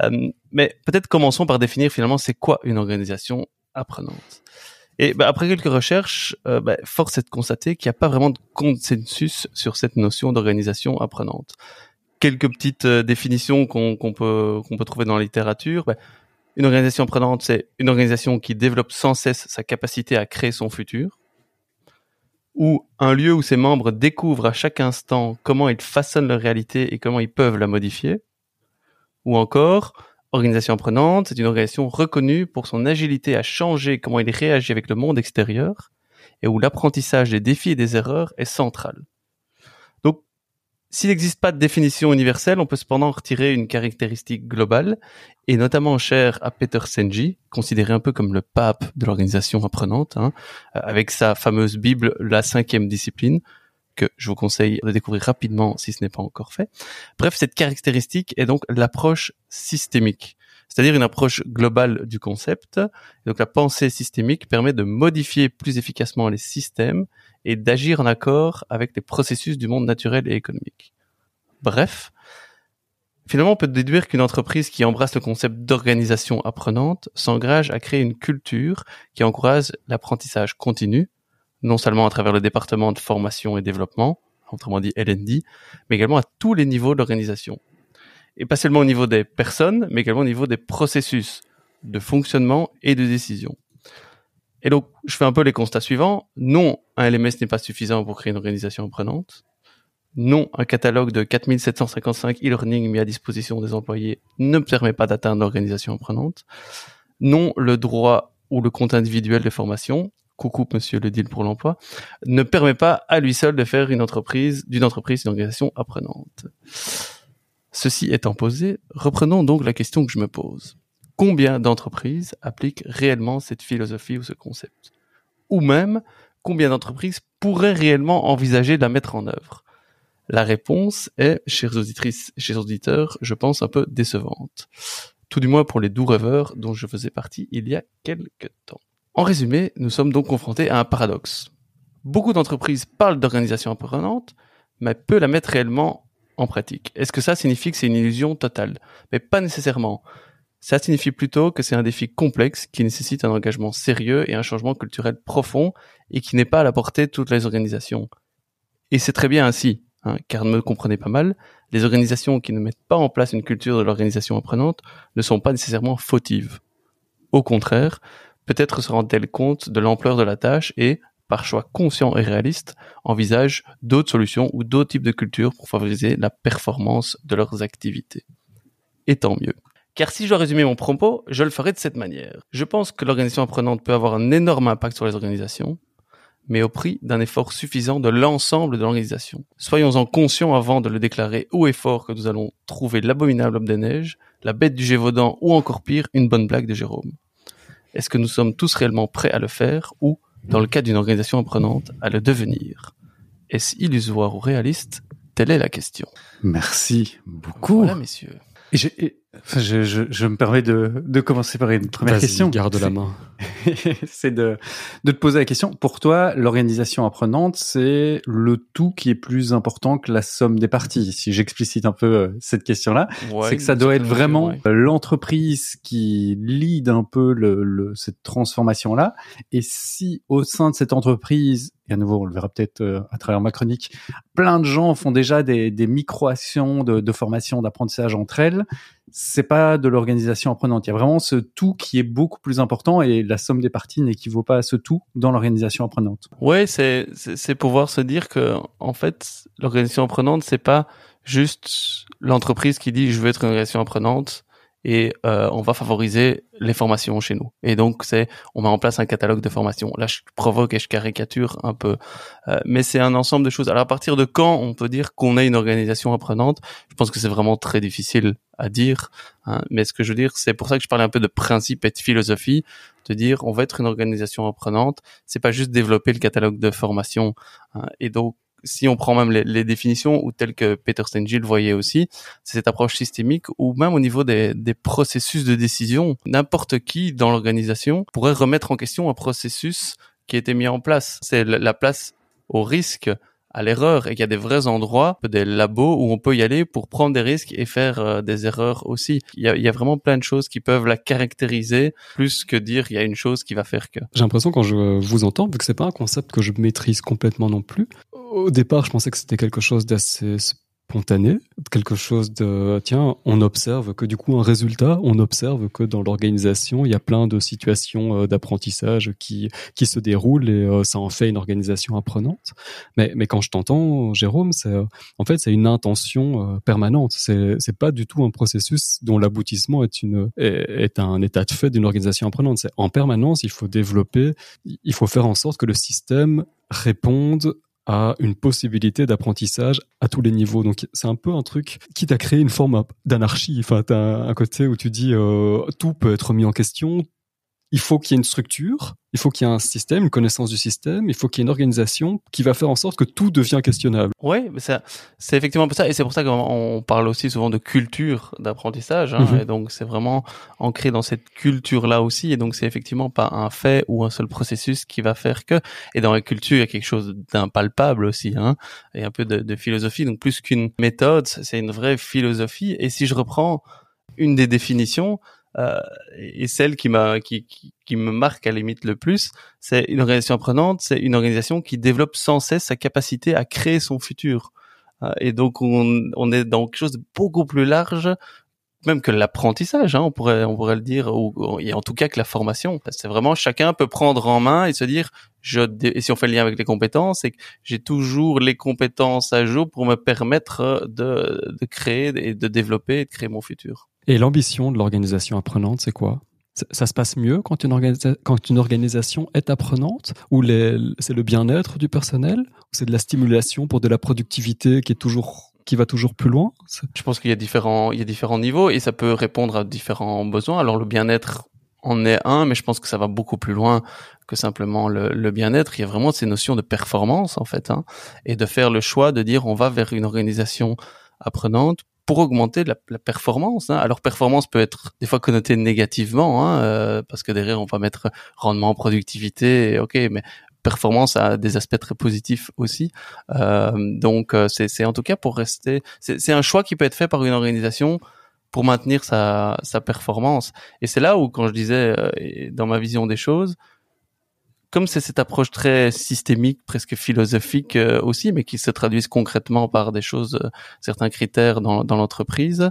Euh, mais peut-être commençons par définir finalement c'est quoi une organisation apprenante. Et bah, après quelques recherches, euh, bah, force est de constater qu'il n'y a pas vraiment de consensus sur cette notion d'organisation apprenante. Quelques petites euh, définitions qu'on peut trouver dans la littérature. Bah, Une organisation apprenante, c'est une organisation qui développe sans cesse sa capacité à créer son futur. Ou un lieu où ses membres découvrent à chaque instant comment ils façonnent leur réalité et comment ils peuvent la modifier. Ou encore, organisation apprenante, c'est une organisation reconnue pour son agilité à changer comment il réagit avec le monde extérieur et où l'apprentissage des défis et des erreurs est central. Donc, s'il n'existe pas de définition universelle, on peut cependant retirer une caractéristique globale, et notamment chère à Peter Senji, considéré un peu comme le pape de l'organisation apprenante, hein, avec sa fameuse Bible, la cinquième discipline, que je vous conseille de découvrir rapidement si ce n'est pas encore fait. Bref, cette caractéristique est donc l'approche systémique c'est-à-dire une approche globale du concept. donc la pensée systémique permet de modifier plus efficacement les systèmes et d'agir en accord avec les processus du monde naturel et économique. Bref, finalement on peut déduire qu'une entreprise qui embrasse le concept d'organisation apprenante s'engage à créer une culture qui encourage l'apprentissage continu, non seulement à travers le département de formation et développement, autrement dit LND, mais également à tous les niveaux de l'organisation et pas seulement au niveau des personnes, mais également au niveau des processus de fonctionnement et de décision. Et donc, je fais un peu les constats suivants. Non, un LMS n'est pas suffisant pour créer une organisation apprenante. Non, un catalogue de 4755 e-learning mis à disposition des employés ne permet pas d'atteindre l'organisation apprenante. Non, le droit ou le compte individuel de formation, coucou monsieur le deal pour l'emploi, ne permet pas à lui seul de faire une entreprise, d'une entreprise une organisation apprenante. Ceci étant posé, reprenons donc la question que je me pose. Combien d'entreprises appliquent réellement cette philosophie ou ce concept? Ou même, combien d'entreprises pourraient réellement envisager de la mettre en œuvre? La réponse est, chères auditrices chers auditeurs, je pense un peu décevante. Tout du moins pour les doux rêveurs dont je faisais partie il y a quelques temps. En résumé, nous sommes donc confrontés à un paradoxe. Beaucoup d'entreprises parlent d'organisation apprenante, mais peu la mettent réellement en pratique. Est-ce que ça signifie que c'est une illusion totale? Mais pas nécessairement. Ça signifie plutôt que c'est un défi complexe qui nécessite un engagement sérieux et un changement culturel profond et qui n'est pas à la portée de toutes les organisations. Et c'est très bien ainsi, hein, car ne me comprenez pas mal, les organisations qui ne mettent pas en place une culture de l'organisation apprenante ne sont pas nécessairement fautives. Au contraire, peut-être se rendent-elles compte de l'ampleur de la tâche et, par choix conscient et réaliste, envisagent d'autres solutions ou d'autres types de cultures pour favoriser la performance de leurs activités. Et tant mieux. Car si je dois résumer mon propos, je le ferai de cette manière. Je pense que l'organisation apprenante peut avoir un énorme impact sur les organisations, mais au prix d'un effort suffisant de l'ensemble de l'organisation. Soyons-en conscients avant de le déclarer haut et fort que nous allons trouver l'abominable homme des neiges, la bête du Gévaudan ou encore pire, une bonne blague de Jérôme. Est-ce que nous sommes tous réellement prêts à le faire ou dans le cas d'une organisation apprenante, à le devenir? Est-ce illusoire ou réaliste? Telle est la question. Merci beaucoup. Voilà, messieurs. Et je, je, je, me permets de, de commencer par une première question. Garde la main. [laughs] c'est de, de te poser la question. Pour toi, l'organisation apprenante, c'est le tout qui est plus important que la somme des parties. Si j'explicite un peu euh, cette question-là, c'est que ça doit être vraiment l'entreprise qui lead un peu le, le cette transformation-là. Et si au sein de cette entreprise, et à nouveau, on le verra peut-être euh, à travers ma chronique, plein de gens font déjà des, des micro-actions de, de formation, d'apprentissage entre elles c'est pas de l'organisation apprenante. Il y a vraiment ce tout qui est beaucoup plus important et la somme des parties n'équivaut pas à ce tout dans l'organisation apprenante. Ouais, c'est c'est pouvoir se dire que en fait l'organisation apprenante c'est pas juste l'entreprise qui dit je veux être une organisation apprenante et euh, on va favoriser les formations chez nous. Et donc c'est, on met en place un catalogue de formations. Là, je provoque et je caricature un peu, euh, mais c'est un ensemble de choses. Alors à partir de quand on peut dire qu'on est une organisation apprenante? Je pense que c'est vraiment très difficile à dire. Hein. Mais ce que je veux dire, c'est pour ça que je parlais un peu de principe et de philosophie, de dire on va être une organisation apprenante. C'est pas juste développer le catalogue de formation. Hein. Et donc si on prend même les, définitions, ou telles que Peter Stengel voyait aussi, c'est cette approche systémique, ou même au niveau des, processus de décision, n'importe qui dans l'organisation pourrait remettre en question un processus qui a été mis en place. C'est la place au risque à l'erreur et qu'il y a des vrais endroits, des labos où on peut y aller pour prendre des risques et faire euh, des erreurs aussi. Il y, a, il y, a, vraiment plein de choses qui peuvent la caractériser plus que dire il y a une chose qui va faire que. J'ai l'impression quand je vous entends, vu que c'est pas un concept que je maîtrise complètement non plus, au départ, je pensais que c'était quelque chose d'assez spontané, quelque chose de tiens, on observe que du coup un résultat, on observe que dans l'organisation, il y a plein de situations euh, d'apprentissage qui qui se déroulent et euh, ça en fait une organisation apprenante. Mais mais quand je t'entends Jérôme, c'est en fait c'est une intention permanente, c'est c'est pas du tout un processus dont l'aboutissement est une est un état de fait d'une organisation apprenante, c'est en permanence, il faut développer, il faut faire en sorte que le système réponde à une possibilité d'apprentissage à tous les niveaux. Donc c'est un peu un truc qui t'a créé une forme d'anarchie. Enfin, t'as un côté où tu dis euh, tout peut être mis en question, il faut qu'il y ait une structure, il faut qu'il y ait un système, une connaissance du système, il faut qu'il y ait une organisation qui va faire en sorte que tout devient questionnable. Oui, mais c'est effectivement ça, et c'est pour ça qu'on parle aussi souvent de culture d'apprentissage, hein, mhm. et donc c'est vraiment ancré dans cette culture-là aussi, et donc c'est effectivement pas un fait ou un seul processus qui va faire que, et dans la culture, il y a quelque chose d'impalpable aussi, hein, et un peu de, de philosophie, donc plus qu'une méthode, c'est une vraie philosophie, et si je reprends une des définitions, euh, et celle qui m'a qui, qui, me marque à la limite le plus, c'est une organisation apprenante, c'est une organisation qui développe sans cesse sa capacité à créer son futur. Euh, et donc on, on est dans quelque chose de beaucoup plus large même que l'apprentissage, hein, on pourrait on pourrait le dire, ou, et en tout cas que la formation. C'est vraiment chacun peut prendre en main et se dire, je et si on fait le lien avec les compétences, c'est que j'ai toujours les compétences à jour pour me permettre de, de créer et de développer et de créer mon futur. Et l'ambition de l'organisation apprenante, c'est quoi? Ça se passe mieux quand une, organisation est apprenante? Ou c'est le bien-être du personnel? Ou c'est de la stimulation pour de la productivité qui est toujours qui va toujours plus loin? Je pense qu'il y a différents y a différents niveaux et ça peut répondre à différents besoins. Alors le bien-être en est un, mais je pense que ça va beaucoup plus loin que simplement le, bien-être. Il y a vraiment ces notions de performance en fait, hein, et de faire le choix de dire on va vers une organisation apprenante pour augmenter la, performance. Hein. Alors performance peut être des fois connotée négativement, hein, euh, parce que derrière on va mettre rendement, productivité, ok, mais performance a des aspects très positifs aussi. Euh, donc euh, c'est en tout cas pour rester, c'est un choix qui peut être fait par une organisation pour maintenir sa, sa performance. Et c'est là où quand je disais dans ma vision des choses, comme c'est cette approche très systémique, presque philosophique euh, aussi, mais qui se traduisent concrètement par des choses, euh, certains critères dans, dans l'entreprise,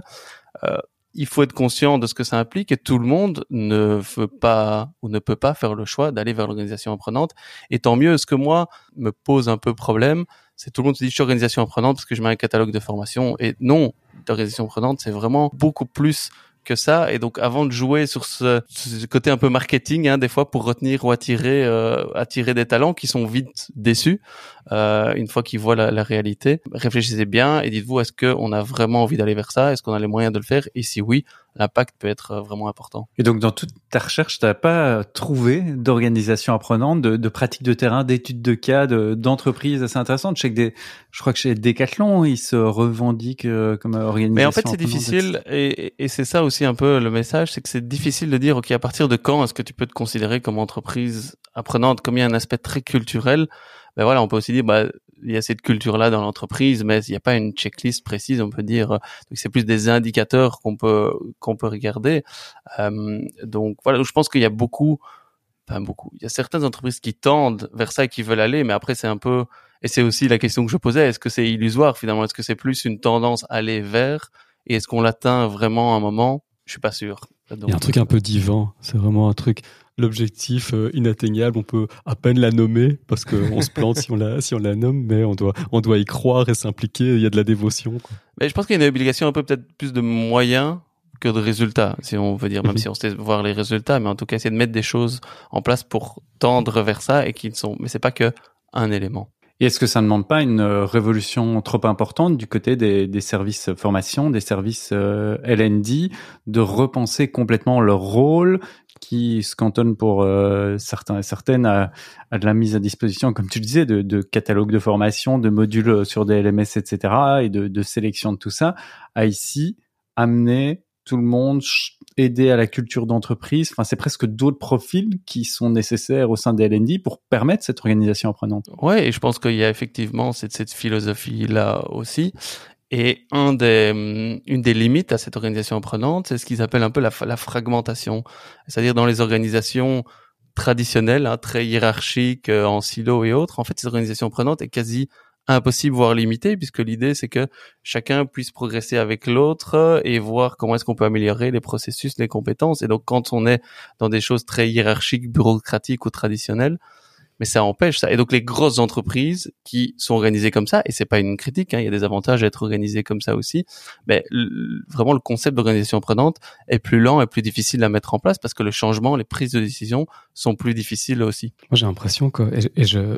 euh, il faut être conscient de ce que ça implique et tout le monde ne veut pas ou ne peut pas faire le choix d'aller vers l'organisation apprenante. Et tant mieux, ce que moi me pose un peu problème, c'est tout le monde se dit je suis organisation apprenante parce que je mets un catalogue de formation. Et non, l'organisation apprenante, c'est vraiment beaucoup plus que ça. Et donc, avant de jouer sur ce, côté un peu marketing, hein, des fois pour retenir ou attirer, euh, attirer des talents qui sont vite déçus euh, une fois qu'ils voient la, la, réalité, réfléchissez bien et dites-vous est-ce qu'on a vraiment envie d'aller vers ça? Est-ce qu'on a les moyens de le faire? Et si oui, l'impact peut être euh, vraiment important. Et donc, dans toute ta recherche, tu n'as pas trouvé d'organisation apprenante, de, de pratique de terrain, d'études de cas, d'entreprises assez intéressantes? Je sais que des, je crois que chez Decathlon, ils se revendiquent euh, comme organisation. Mais en fait, c'est difficile, et, et c'est ça aussi un peu le message, c'est que c'est difficile de dire, ok, à partir de quand est-ce que tu peux te considérer comme entreprise apprenante, comme il y a un aspect très culturel. Ben voilà, on peut aussi dire, bah, il y a cette culture-là dans l'entreprise, mais il n'y a pas une checklist précise, on peut dire. Donc c'est plus des indicateurs qu'on peut qu'on peut regarder. Euh, donc voilà, je pense qu'il y a beaucoup, enfin beaucoup. Il y a certaines entreprises qui tendent vers ça et qui veulent aller, mais après c'est un peu et c'est aussi la question que je posais est-ce que c'est illusoire finalement? Est-ce que c'est plus une tendance à aller vers et est-ce qu'on l'atteint vraiment à un moment? Je suis pas sûr. il y a un truc un peu divin. C'est vraiment un truc l'objectif euh, inatteignable, on peut à peine la nommer parce qu'on se plante [laughs] si on la si on la nomme, mais on doit on doit y croire et s'impliquer. Il y a de la dévotion. Mais je pense qu'il y a une obligation un peu peut-être plus de moyens que de résultats, si on veut dire, même mhm. si on sait voir les résultats, mais en tout cas essayer de mettre des choses en place pour tendre vers ça et qui ne sont, mais c'est pas que un élément. Et est-ce que ça ne demande pas une euh, révolution trop importante du côté des, services formation, des services euh, LND, de repenser complètement leur rôle qui se cantonne pour euh, certains et certaines à, de la mise à disposition, comme tu le disais, de, de catalogues de formation, de modules sur des LMS, etc., et de, de sélection de tout ça, à ici amener tout le monde, aider à la culture d'entreprise. Enfin, c'est presque d'autres profils qui sont nécessaires au sein des LND pour permettre cette organisation apprenante. Ouais, et je pense qu'il y a effectivement cette, philosophie-là aussi. Et hum, une des limites à cette organisation apprenante, c'est ce qu'ils appellent un peu la, fragmentation. C'est-à-dire dans les organisations traditionnelles, hein, très hiérarchiques, euh, en silo et autres, en fait, cette organisation apprenante est quasi impossible voire limité puisque l'idée c'est que chacun puisse progresser avec l'autre et voir comment est-ce qu'on peut améliorer les processus, les compétences. Et donc quand on est dans des choses très hiérarchiques, bureaucratiques ou traditionnelles, mais ça empêche ça. Et donc les grosses entreprises qui sont organisées comme ça, et c'est pas une critique, hein, il y a des avantages à être organisées comme ça aussi, mais vraiment le concept d'organisation apprenante est plus lent et plus difficile à mettre en place parce que le changement, les prises de décision sont plus difficiles aussi. Moi j'ai l'impression que, et, je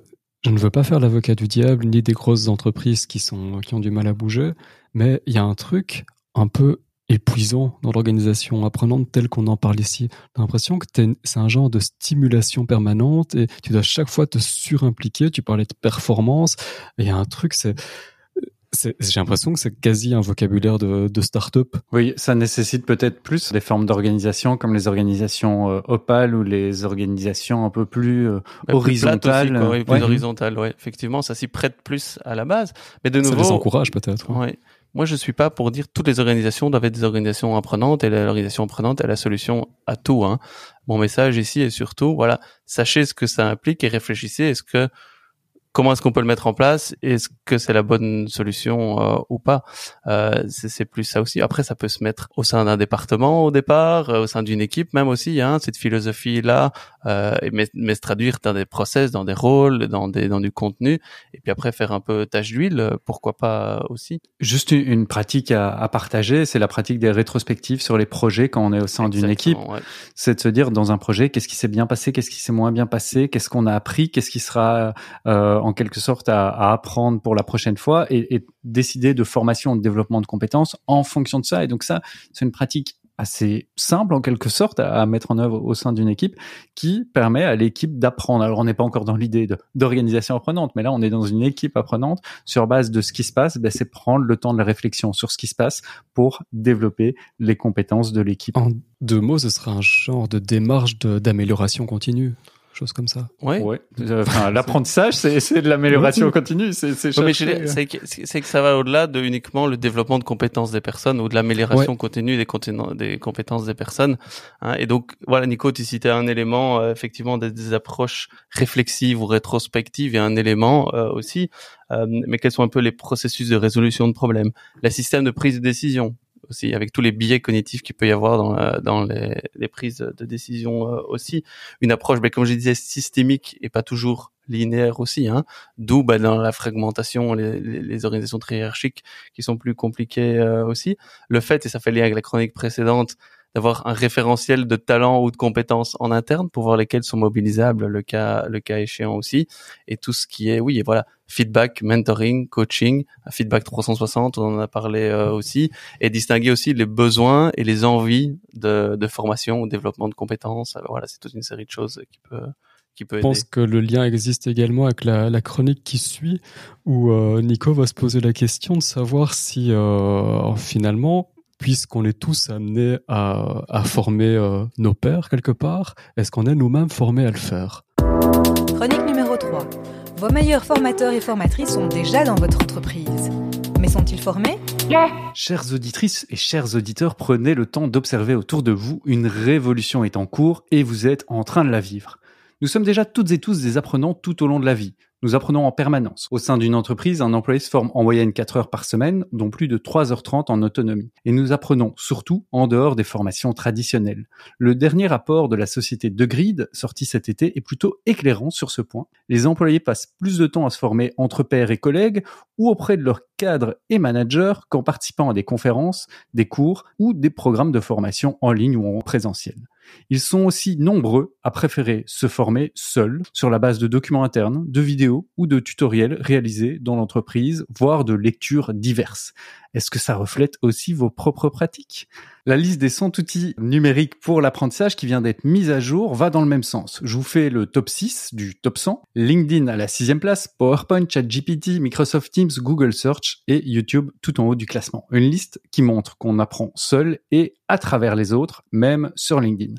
ne veux pas faire l'avocat du diable ni des grosses entreprises qui sont qui ont du mal à bouger, mais il y a un truc un peu épuisant dans l'organisation apprenante telle qu'on en parle ici. J'ai l'impression que c'est un genre de stimulation permanente et tu dois chaque fois te surimpliquer. Tu parlais de performance. Il y a un truc, c'est j'ai l'impression que c'est quasi un vocabulaire de, de start-up. Oui, ça nécessite peut-être plus des formes d'organisation comme les organisations euh, opales ou les organisations un peu plus euh, horizontales. Plus, aussi, plus horizontales, ouais. Effectivement, ça s'y prête plus à la base. Mais de nouveau, ça les encourage peut-être. Ouais. Moi, je suis pas pour dire toutes les organisations doivent être des organisations apprenantes et l'organisation apprenante est la solution à tout. Hein. Mon message ici est surtout, voilà, sachez ce que ça implique et réfléchissez. Est-ce que comment est-ce qu'on peut le mettre en place Est-ce que c'est la bonne solution euh, ou pas euh, C'est plus ça aussi. Après, ça peut se mettre au sein d'un département au départ, euh, au sein d'une équipe même aussi. Hein, cette philosophie-là, euh, mais, mais, se traduire dans des process, dans des rôles, dans, des, dans du contenu, et puis après faire un peu tâche d'huile, pourquoi pas aussi. Juste une, pratique à, à partager, c'est la pratique des rétrospectives sur les projets quand on est au sein d'une équipe. C'est de se dire dans un projet, qu'est-ce qui s'est bien passé, qu'est-ce qui s'est moins bien passé, qu'est-ce qu'on a appris, qu'est-ce qui sera euh, en quelque sorte à, à, apprendre pour la prochaine fois et, décider de formation, de développement de compétences en fonction de ça. Et donc ça, c'est une pratique assez simple en quelque sorte à, mettre en œuvre au sein d'une équipe qui permet à l'équipe d'apprendre. Alors on n'est pas encore dans l'idée d'organisation apprenante, mais là on est dans une équipe apprenante sur base de ce qui se passe. Ben, c'est prendre le temps de la réflexion sur ce qui se passe pour développer les compétences de l'équipe. En deux mots, ce sera un genre de démarche d'amélioration continue chose comme ça. Ouais. ouais. Enfin, [laughs] l'apprentissage, c'est, c'est de l'amélioration continue. C'est, c'est, que, c'est que ça va au-delà de uniquement le développement de compétences des personnes ou de l'amélioration continue des, des compétences des personnes. Hein. Et donc, voilà, Nico, tu citais un élément, euh, effectivement, des, des, approches réflexives ou rétrospectives et un élément euh, aussi. Euh, mais quels sont un peu les processus de résolution de problèmes, le système de prise de décision, aussi, avec tous les biais cognitifs qu'il peut y avoir dans, dans les, les, prises de décision euh, aussi. Une approche, ben, comme je disais, systémique et pas toujours linéaire aussi, hein, d'où ben, dans la fragmentation, les, les, organisations très qui sont plus compliquées euh, aussi. Le fait, et ça fait lien avec la chronique précédente, d'avoir un référentiel de talents ou de compétences en interne pour voir lesquels sont mobilisables, le cas, le cas échéant aussi, et tout ce qui est, oui, et voilà, feedback, mentoring, coaching, feedback 360, on en a parlé euh, aussi, et distinguer aussi les besoins et les envies de, de formation ou développement de compétences. Alors voilà, c'est toute une série de choses qui peut qui peut Je pense que le lien existe également avec la, la chronique qui suit, où euh, Nico va se poser la question de savoir si euh, finalement puisqu'on est tous amenés à, à former euh, nos pères quelque part, est-ce qu'on est nous-mêmes formés à le faire? Chronique numéro 3. Vos meilleurs formateurs et formatrices sont déjà dans votre entreprise. Mais sont-ils formés? Chères auditrices et chers auditeurs, prenez le temps d'observer autour de vous. Une révolution est en cours et vous êtes en train de la vivre. Nous sommes déjà toutes et tous des apprenants tout au long de la vie. Nous apprenons en permanence. Au sein d'une entreprise, un employé se forme en moyenne 4 heures par semaine, dont plus de 3h30 en autonomie. Et nous apprenons surtout en dehors des formations traditionnelles. Le dernier rapport de la société De Grid, sorti cet été, est plutôt éclairant sur ce point. Les employés passent plus de temps à se former entre pairs et collègues ou auprès de leurs cadres et managers qu'en participant à des conférences, des cours ou des programmes de formation en ligne ou en présentiel. Ils sont aussi nombreux à préférer se former seuls sur la base de documents internes, de vidéos ou de tutoriels réalisés dans l'entreprise, voire de lectures diverses. Est-ce que ça reflète aussi vos propres pratiques? La liste des 100 outils numériques pour l'apprentissage qui vient d'être mise à jour va dans le même sens. Je vous fais le top 6 du top 100. LinkedIn à la sixième place, PowerPoint, ChatGPT, Microsoft Teams, Google Search et YouTube tout en haut du classement. Une liste qui montre qu'on apprend seul et à travers les autres, même sur LinkedIn.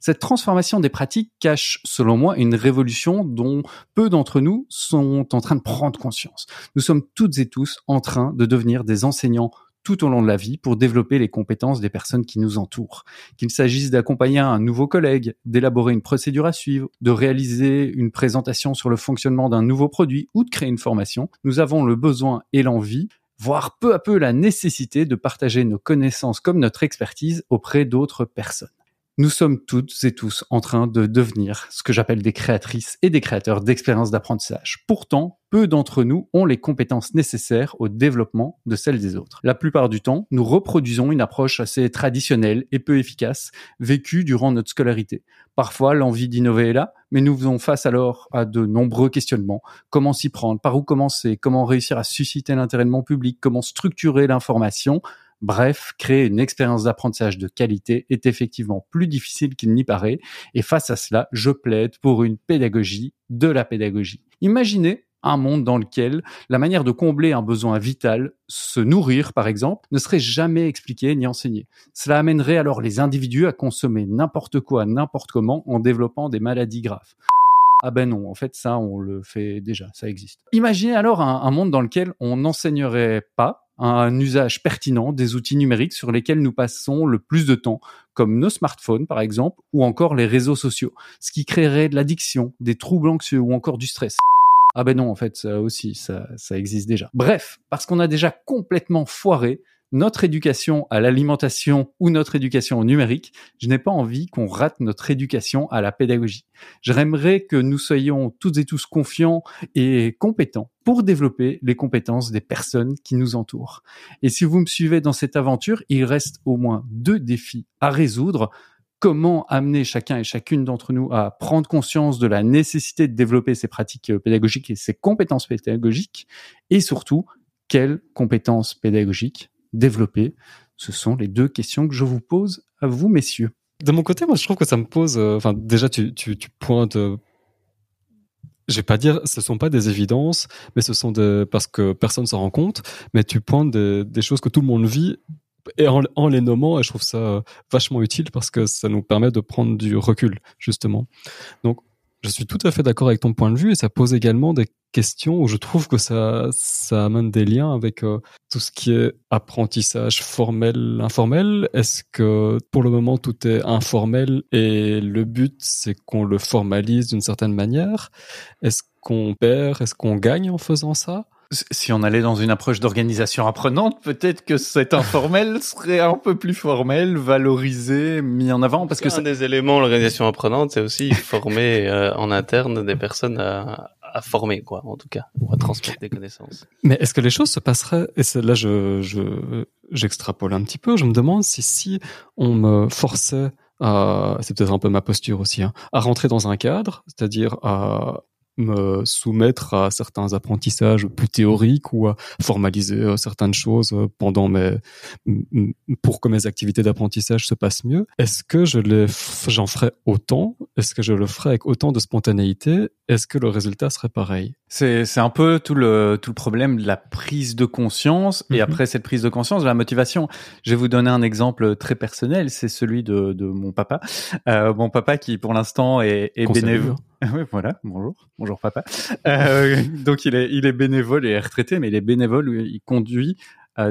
Cette transformation des pratiques cache, selon moi, une révolution dont peu d'entre nous sont en train de prendre conscience. Nous sommes toutes et tous en train de devenir des enseignants tout au long de la vie pour développer les compétences des personnes qui nous entourent. Qu'il s'agisse d'accompagner un nouveau collègue, d'élaborer une procédure à suivre, de réaliser une présentation sur le fonctionnement d'un nouveau produit ou de créer une formation, nous avons le besoin et l'envie voire peu à peu la nécessité de partager nos connaissances comme notre expertise auprès d'autres personnes. Nous sommes toutes et tous en train de devenir ce que j'appelle des créatrices et des créateurs d'expériences d'apprentissage. Pourtant, peu d'entre nous ont les compétences nécessaires au développement de celles des autres. La plupart du temps, nous reproduisons une approche assez traditionnelle et peu efficace, vécue durant notre scolarité. Parfois, l'envie d'innover est là, mais nous faisons face alors à de nombreux questionnements. Comment s'y prendre? Par où commencer? Comment réussir à susciter l'intérêt de mon public? Comment structurer l'information? Bref, créer une expérience d'apprentissage de qualité est effectivement plus difficile qu'il n'y paraît, et face à cela, je plaide pour une pédagogie de la pédagogie. Imaginez un monde dans lequel la manière de combler un besoin vital, se nourrir par exemple, ne serait jamais expliquée ni enseignée. Cela amènerait alors les individus à consommer n'importe quoi, n'importe comment, en développant des maladies graves. Ah ben non, en fait ça on le fait déjà, ça existe. Imaginez alors un, un monde dans lequel on n'enseignerait pas un usage pertinent des outils numériques sur lesquels nous passons le plus de temps, comme nos smartphones par exemple, ou encore les réseaux sociaux, ce qui créerait de l'addiction, des troubles anxieux ou encore du stress. Ah ben non, en fait, ça aussi, ça, ça existe déjà. Bref, parce qu'on a déjà complètement foiré notre éducation à l'alimentation ou notre éducation au numérique, je n'ai pas envie qu'on rate notre éducation à la pédagogie. J'aimerais que nous soyons toutes et tous confiants et compétents pour développer les compétences des personnes qui nous entourent. Et si vous me suivez dans cette aventure, il reste au moins deux défis à résoudre comment amener chacun et chacune d'entre nous à prendre conscience de la nécessité de développer ses pratiques pédagogiques et ses compétences pédagogiques, et surtout, quelles compétences pédagogiques développer Ce sont les deux questions que je vous pose à vous, messieurs. De mon côté, moi, je trouve que ça me pose. Euh, enfin, déjà, tu, pointes. Euh, je vais pas dire, ce sont pas des évidences, mais ce sont des parce que personne s'en rend compte. Mais tu pointes des, choses que tout le monde vit et en, en, les nommant, et je trouve ça vachement utile parce que ça nous permet de prendre du recul, justement. Donc, je suis tout à fait d'accord avec ton point de vue et ça pose également des questions où je trouve que ça, ça amène des liens avec euh, tout ce qui est apprentissage formel, informel. Est-ce que pour le moment tout est informel et le but c'est qu'on le formalise d'une certaine manière? Est-ce qu'on perd? Est-ce qu'on gagne en faisant ça? Si on allait dans une approche d'organisation apprenante, peut-être que cet informel serait un peu plus formel, valorisé, mis en avant, parce que c'est des éléments l'organisation apprenante, c'est aussi former euh, en interne des personnes à, à, former, quoi, en tout cas, ou à transmettre des connaissances. Mais est-ce que les choses se passeraient Et là, je, je j'extrapole un petit peu. Je me demande si si on me forçait à, c'est peut-être un peu ma posture aussi, hein, à rentrer dans un cadre, c'est-à-dire à me soumettre à certains apprentissages plus théoriques ou à formaliser euh, certaines choses euh, pendant mes pour que mes activités d'apprentissage se passent mieux. Est-ce que je j'en ferais autant? Est-ce que je le ferais avec autant de spontanéité? Est-ce que le résultat serait pareil? C'est c'est un peu tout le tout le problème de la prise de conscience et mhm. après cette prise de conscience de la motivation. Je vais vous donner un exemple très personnel, c'est celui de de mon papa. Euh, mon papa qui pour l'instant est, est bénévole. [laughs] Oui, voilà. Bonjour, bonjour papa. Euh, donc il est, il est bénévole et retraité, mais il est bénévole. Il conduit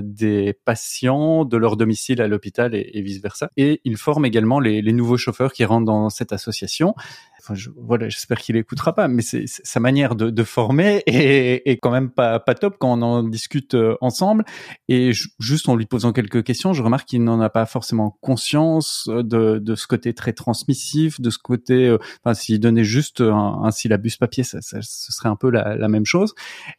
des patients de leur domicile à l'hôpital et, et vice versa. Et il forme également les, les, nouveaux chauffeurs qui rentrent dans cette association. Enfin, je, voilà, j'espère qu'il écoutera pas, mais c'est sa manière de, de former est, est, quand même pas, pas top quand on en discute euh, ensemble. Et juste en lui posant quelques questions, je remarque qu'il n'en a pas forcément conscience de, de ce côté très transmissif, de ce côté. Euh, enfin, s'il donnait juste un, un syllabus papier, ça, ça, ce serait un peu la, la même chose.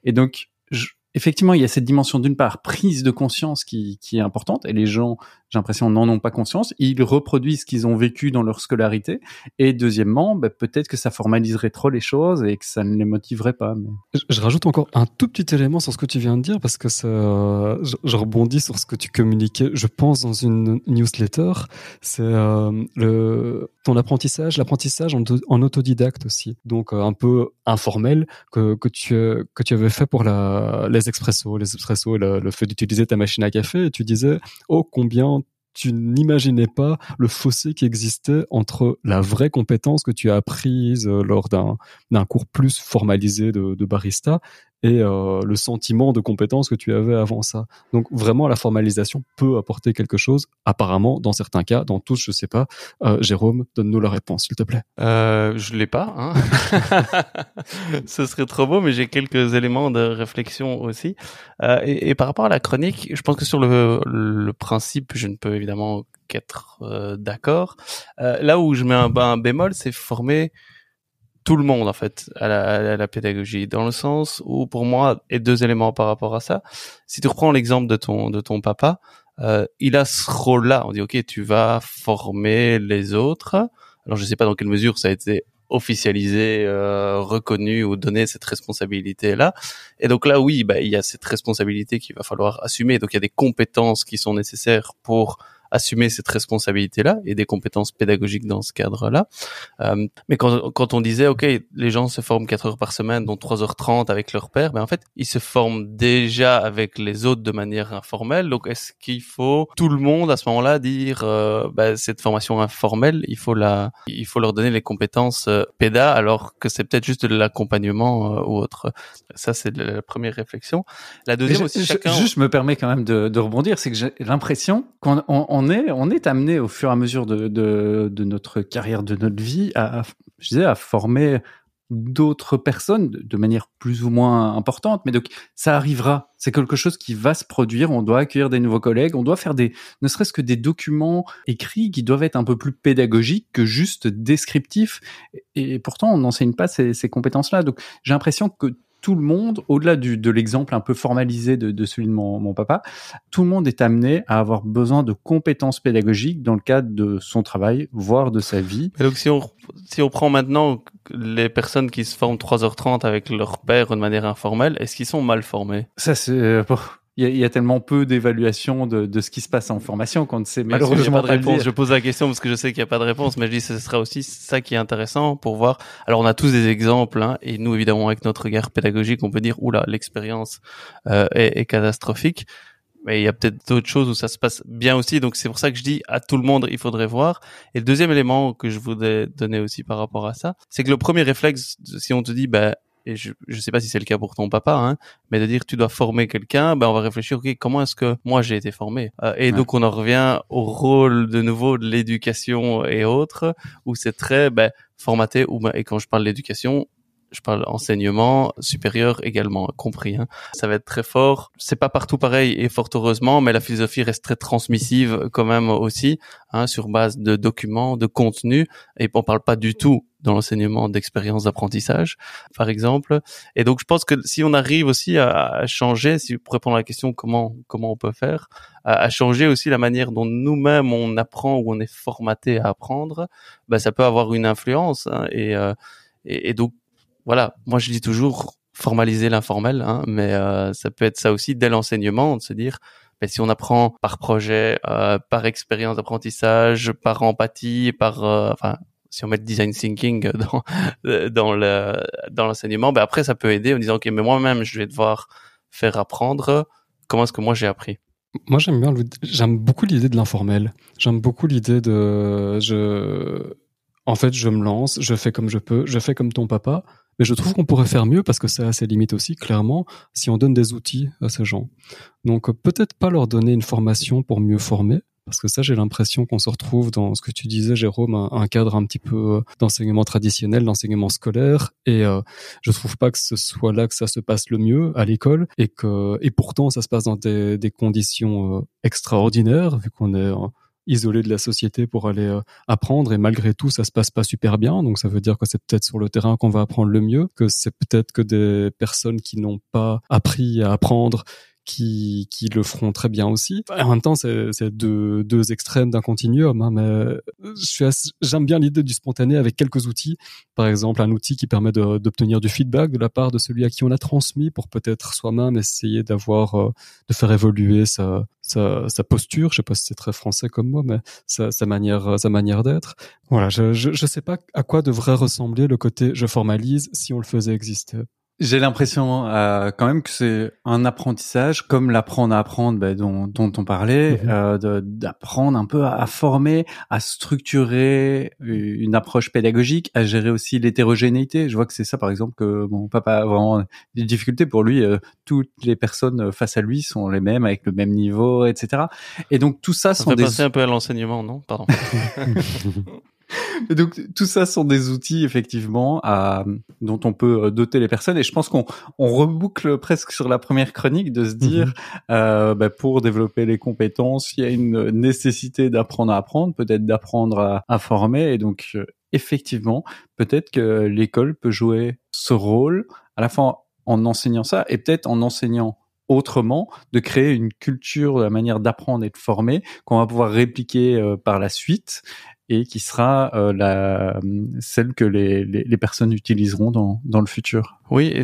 Et donc, je, effectivement, il y a cette dimension d'une part prise de conscience qui, est importante, et les gens, j'ai l'impression, n'en ont pas conscience. Ils reproduisent ce qu'ils ont vécu dans leur scolarité. Et deuxièmement, bah, peut-être que ça formaliserait trop les choses et que ça ne les motiverait pas. Je, rajoute encore un tout petit élément sur ce que tu viens de dire, parce que ça, je, rebondis sur ce que tu communiquais, je pense, dans une newsletter. C'est euh, ton apprentissage, l'apprentissage en, autodidacte aussi, donc euh, un peu informel que, que tu que tu avais fait pour les expressos, les expressos, le, le fait d'utiliser ta machine à café, et tu disais, oh, combien tu n'imaginais pas le fossé qui existait entre la vraie compétence que tu as apprise euh, lors d'un cours plus formalisé de, de, barista et euh, le sentiment de compétence que tu avais avant ça. Donc vraiment, la formalisation peut apporter quelque chose. Apparemment, dans certains cas, dans tous, je sais pas. Euh, Jérôme, donne-nous la réponse, s'il te plaît. Euh, je l'ai pas. Hein [laughs] Ce serait trop beau, mais j'ai quelques éléments de réflexion aussi. Euh, et, et, par rapport à la chronique, je pense que sur le, le principe, je ne peux évidemment qu'être euh, d'accord. Euh, là où je mets un, un bémol, c'est former tout le monde en fait à la, à la, pédagogie dans le sens où pour moi et deux éléments par rapport à ça si tu reprends l'exemple de ton de ton papa euh, il a ce rôle là on dit ok tu vas former les autres. Alors je sais pas dans quelle mesure ça a été officialisé euh, reconnu ou donné cette responsabilité là et donc là oui bah il y a cette responsabilité qu'il va falloir assumer. Donc il y a des compétences qui sont nécessaires pour assumer cette responsabilité-là et des compétences pédagogiques dans ce cadre-là. Euh, mais quand, quand on disait, OK, les gens se forment 4 heures par semaine, dont 3h30 avec leur père, ben en fait, ils se forment déjà avec les autres de manière informelle. Donc, est-ce qu'il faut tout le monde à ce moment-là dire, euh, ben, cette formation informelle, il faut la, il faut leur donner les compétences euh, alors que c'est peut-être juste de l'accompagnement euh, ou autre? Ça, c'est la première réflexion. La deuxième aussi, chacun... Juste, je me permets quand même de, de rebondir, c'est que j'ai l'impression qu'on on, on est, on est amené au fur et à mesure de notre carrière, de notre vie, à, je disais, à former d'autres personnes de manière plus ou moins importante, mais donc ça arrivera. C'est quelque chose qui va se produire. On doit accueillir des nouveaux collègues. On doit faire des, ne serait-ce que des documents écrits qui doivent être un peu plus pédagogiques que juste descriptifs. Et pourtant, on n'enseigne pas ces, ces compétences-là. Donc, j'ai l'impression que tout le monde, au-delà de l'exemple un peu formalisé de, de celui de mon, mon, papa, tout le monde est amené à avoir besoin de compétences pédagogiques dans le cadre de son travail, voire de sa vie. Et donc si on, si on prend maintenant les personnes qui se forment 3h30 avec leur père de manière informelle, est-ce qu'ils sont mal formés? Ça c'est il y, a tellement peu d'évaluation de, de, ce qui se passe en formation qu'on ne sait malheureusement pas de réponse. Je pose la question parce que je sais qu'il n'y a pas de réponse, mais je dis que ce sera aussi ça qui est intéressant pour voir. Alors on a tous des exemples, hein, et nous évidemment avec notre regard pédagogique, on peut dire oula l'expérience euh, est, est catastrophique mais il y a peut-être d'autres choses où ça se passe bien aussi. Donc c'est pour ça que je dis à tout le monde, il faudrait voir. Et le deuxième élément que je voudrais donner aussi par rapport à ça, c'est que le premier réflexe, si on te dit, bah, et je ne sais pas si c'est le cas pour ton papa, hein, mais de dire tu dois former quelqu'un, ben on va réfléchir, ok, comment est-ce que moi j'ai été formé euh, Et donc on en revient au rôle de nouveau de l'éducation et autres, où c'est très ben, formaté, ou ben, et quand je parle d'éducation, je parle enseignement supérieur également compris. Hein. Ça va être très fort. C'est pas partout pareil et fort heureusement, mais la philosophie reste très transmissive quand même aussi, hein, sur base de documents, de contenu. Et on parle pas du tout dans l'enseignement d'expérience d'apprentissage, par exemple. Et donc je pense que si on arrive aussi à, changer, si pour répondre à la question comment comment on peut faire, à, changer aussi la manière dont nous-mêmes on apprend ou on est formaté à apprendre, bah, ça peut avoir une influence. Hein, et, euh, et, et donc voilà, moi je dis toujours formaliser l'informel, hein, mais euh, ça peut être ça aussi dès l'enseignement, de se dire, mais ben, si on apprend par projet, euh, par expérience d'apprentissage, par empathie, par, euh, enfin, si on met le design thinking [laughs] dans dans le dans l'enseignement, ben après ça peut aider en disant ok, mais moi-même je vais devoir faire apprendre. Comment est-ce que moi j'ai appris? Moi j'aime bien, j'aime beaucoup l'idée de l'informel. J'aime beaucoup l'idée de en fait, je me lance, je fais comme je peux, je fais comme ton papa, mais je trouve qu'on pourrait faire mieux parce que ça a ses limites aussi, clairement, si on donne des outils à ces gens. Donc peut-être pas leur donner une formation pour mieux former, parce que ça, j'ai l'impression qu'on se retrouve dans ce que tu disais, Jérôme, un, cadre un petit peu euh, d'enseignement traditionnel, d'enseignement scolaire, et euh, je trouve pas que ce soit là que ça se passe le mieux à l'école, et que et pourtant ça se passe dans des, des conditions euh, extraordinaires, vu qu'on est isolé de la société pour aller euh, apprendre. Et malgré tout ça se passe pas super bien. Donc ça veut dire que c'est peut-être sur le terrain qu'on va apprendre le mieux que c'est peut-être que des personnes qui n'ont pas appris à apprendre qui, qui le feront très bien aussi. En même temps, c'est deux, deux extrêmes d'un continuum, hein, mais j'aime bien l'idée du spontané avec quelques outils. Par exemple, un outil qui permet d'obtenir du feedback de la part de celui à qui on a transmis pour peut-être soi-même essayer d'avoir, euh, de faire évoluer sa, sa, sa, posture. Je sais pas si c'est très français comme moi, mais sa, sa manière, sa manière d'être. Voilà, je, je, je sais pas à quoi devrait ressembler le côté je formalise si on le faisait exister. J'ai l'impression euh, quand même que c'est un apprentissage, comme l'apprendre à apprendre bah, dont, dont on parlait, Mhm. euh, d'apprendre un peu à, à former, à structurer une approche pédagogique, à gérer aussi l'hétérogénéité. Je vois que c'est ça, par exemple, que mon papa a vraiment des difficultés pour lui. euh, toutes les personnes face à lui sont les mêmes, avec le même niveau, etc. Et donc tout ça Ça sont fait des passer un peu à l'enseignement, non? Pardon. [laughs] [laughs] Et donc tout ça sont des outils effectivement à, dont on peut euh, doter les personnes. Et je pense qu'on on reboucle presque sur la première chronique de se dire euh, bah, pour développer les compétences il y a une nécessité d'apprendre à apprendre peut-être d'apprendre à, à former et donc euh, effectivement peut-être que l'école peut jouer ce rôle à la fois en enseignant ça et peut-être en enseignant autrement, de créer une culture, la manière d'apprendre et de former qu'on va pouvoir répliquer euh, par la suite et qui sera euh, la, celle que les, les, personnes utiliseront dans, dans le futur. Oui,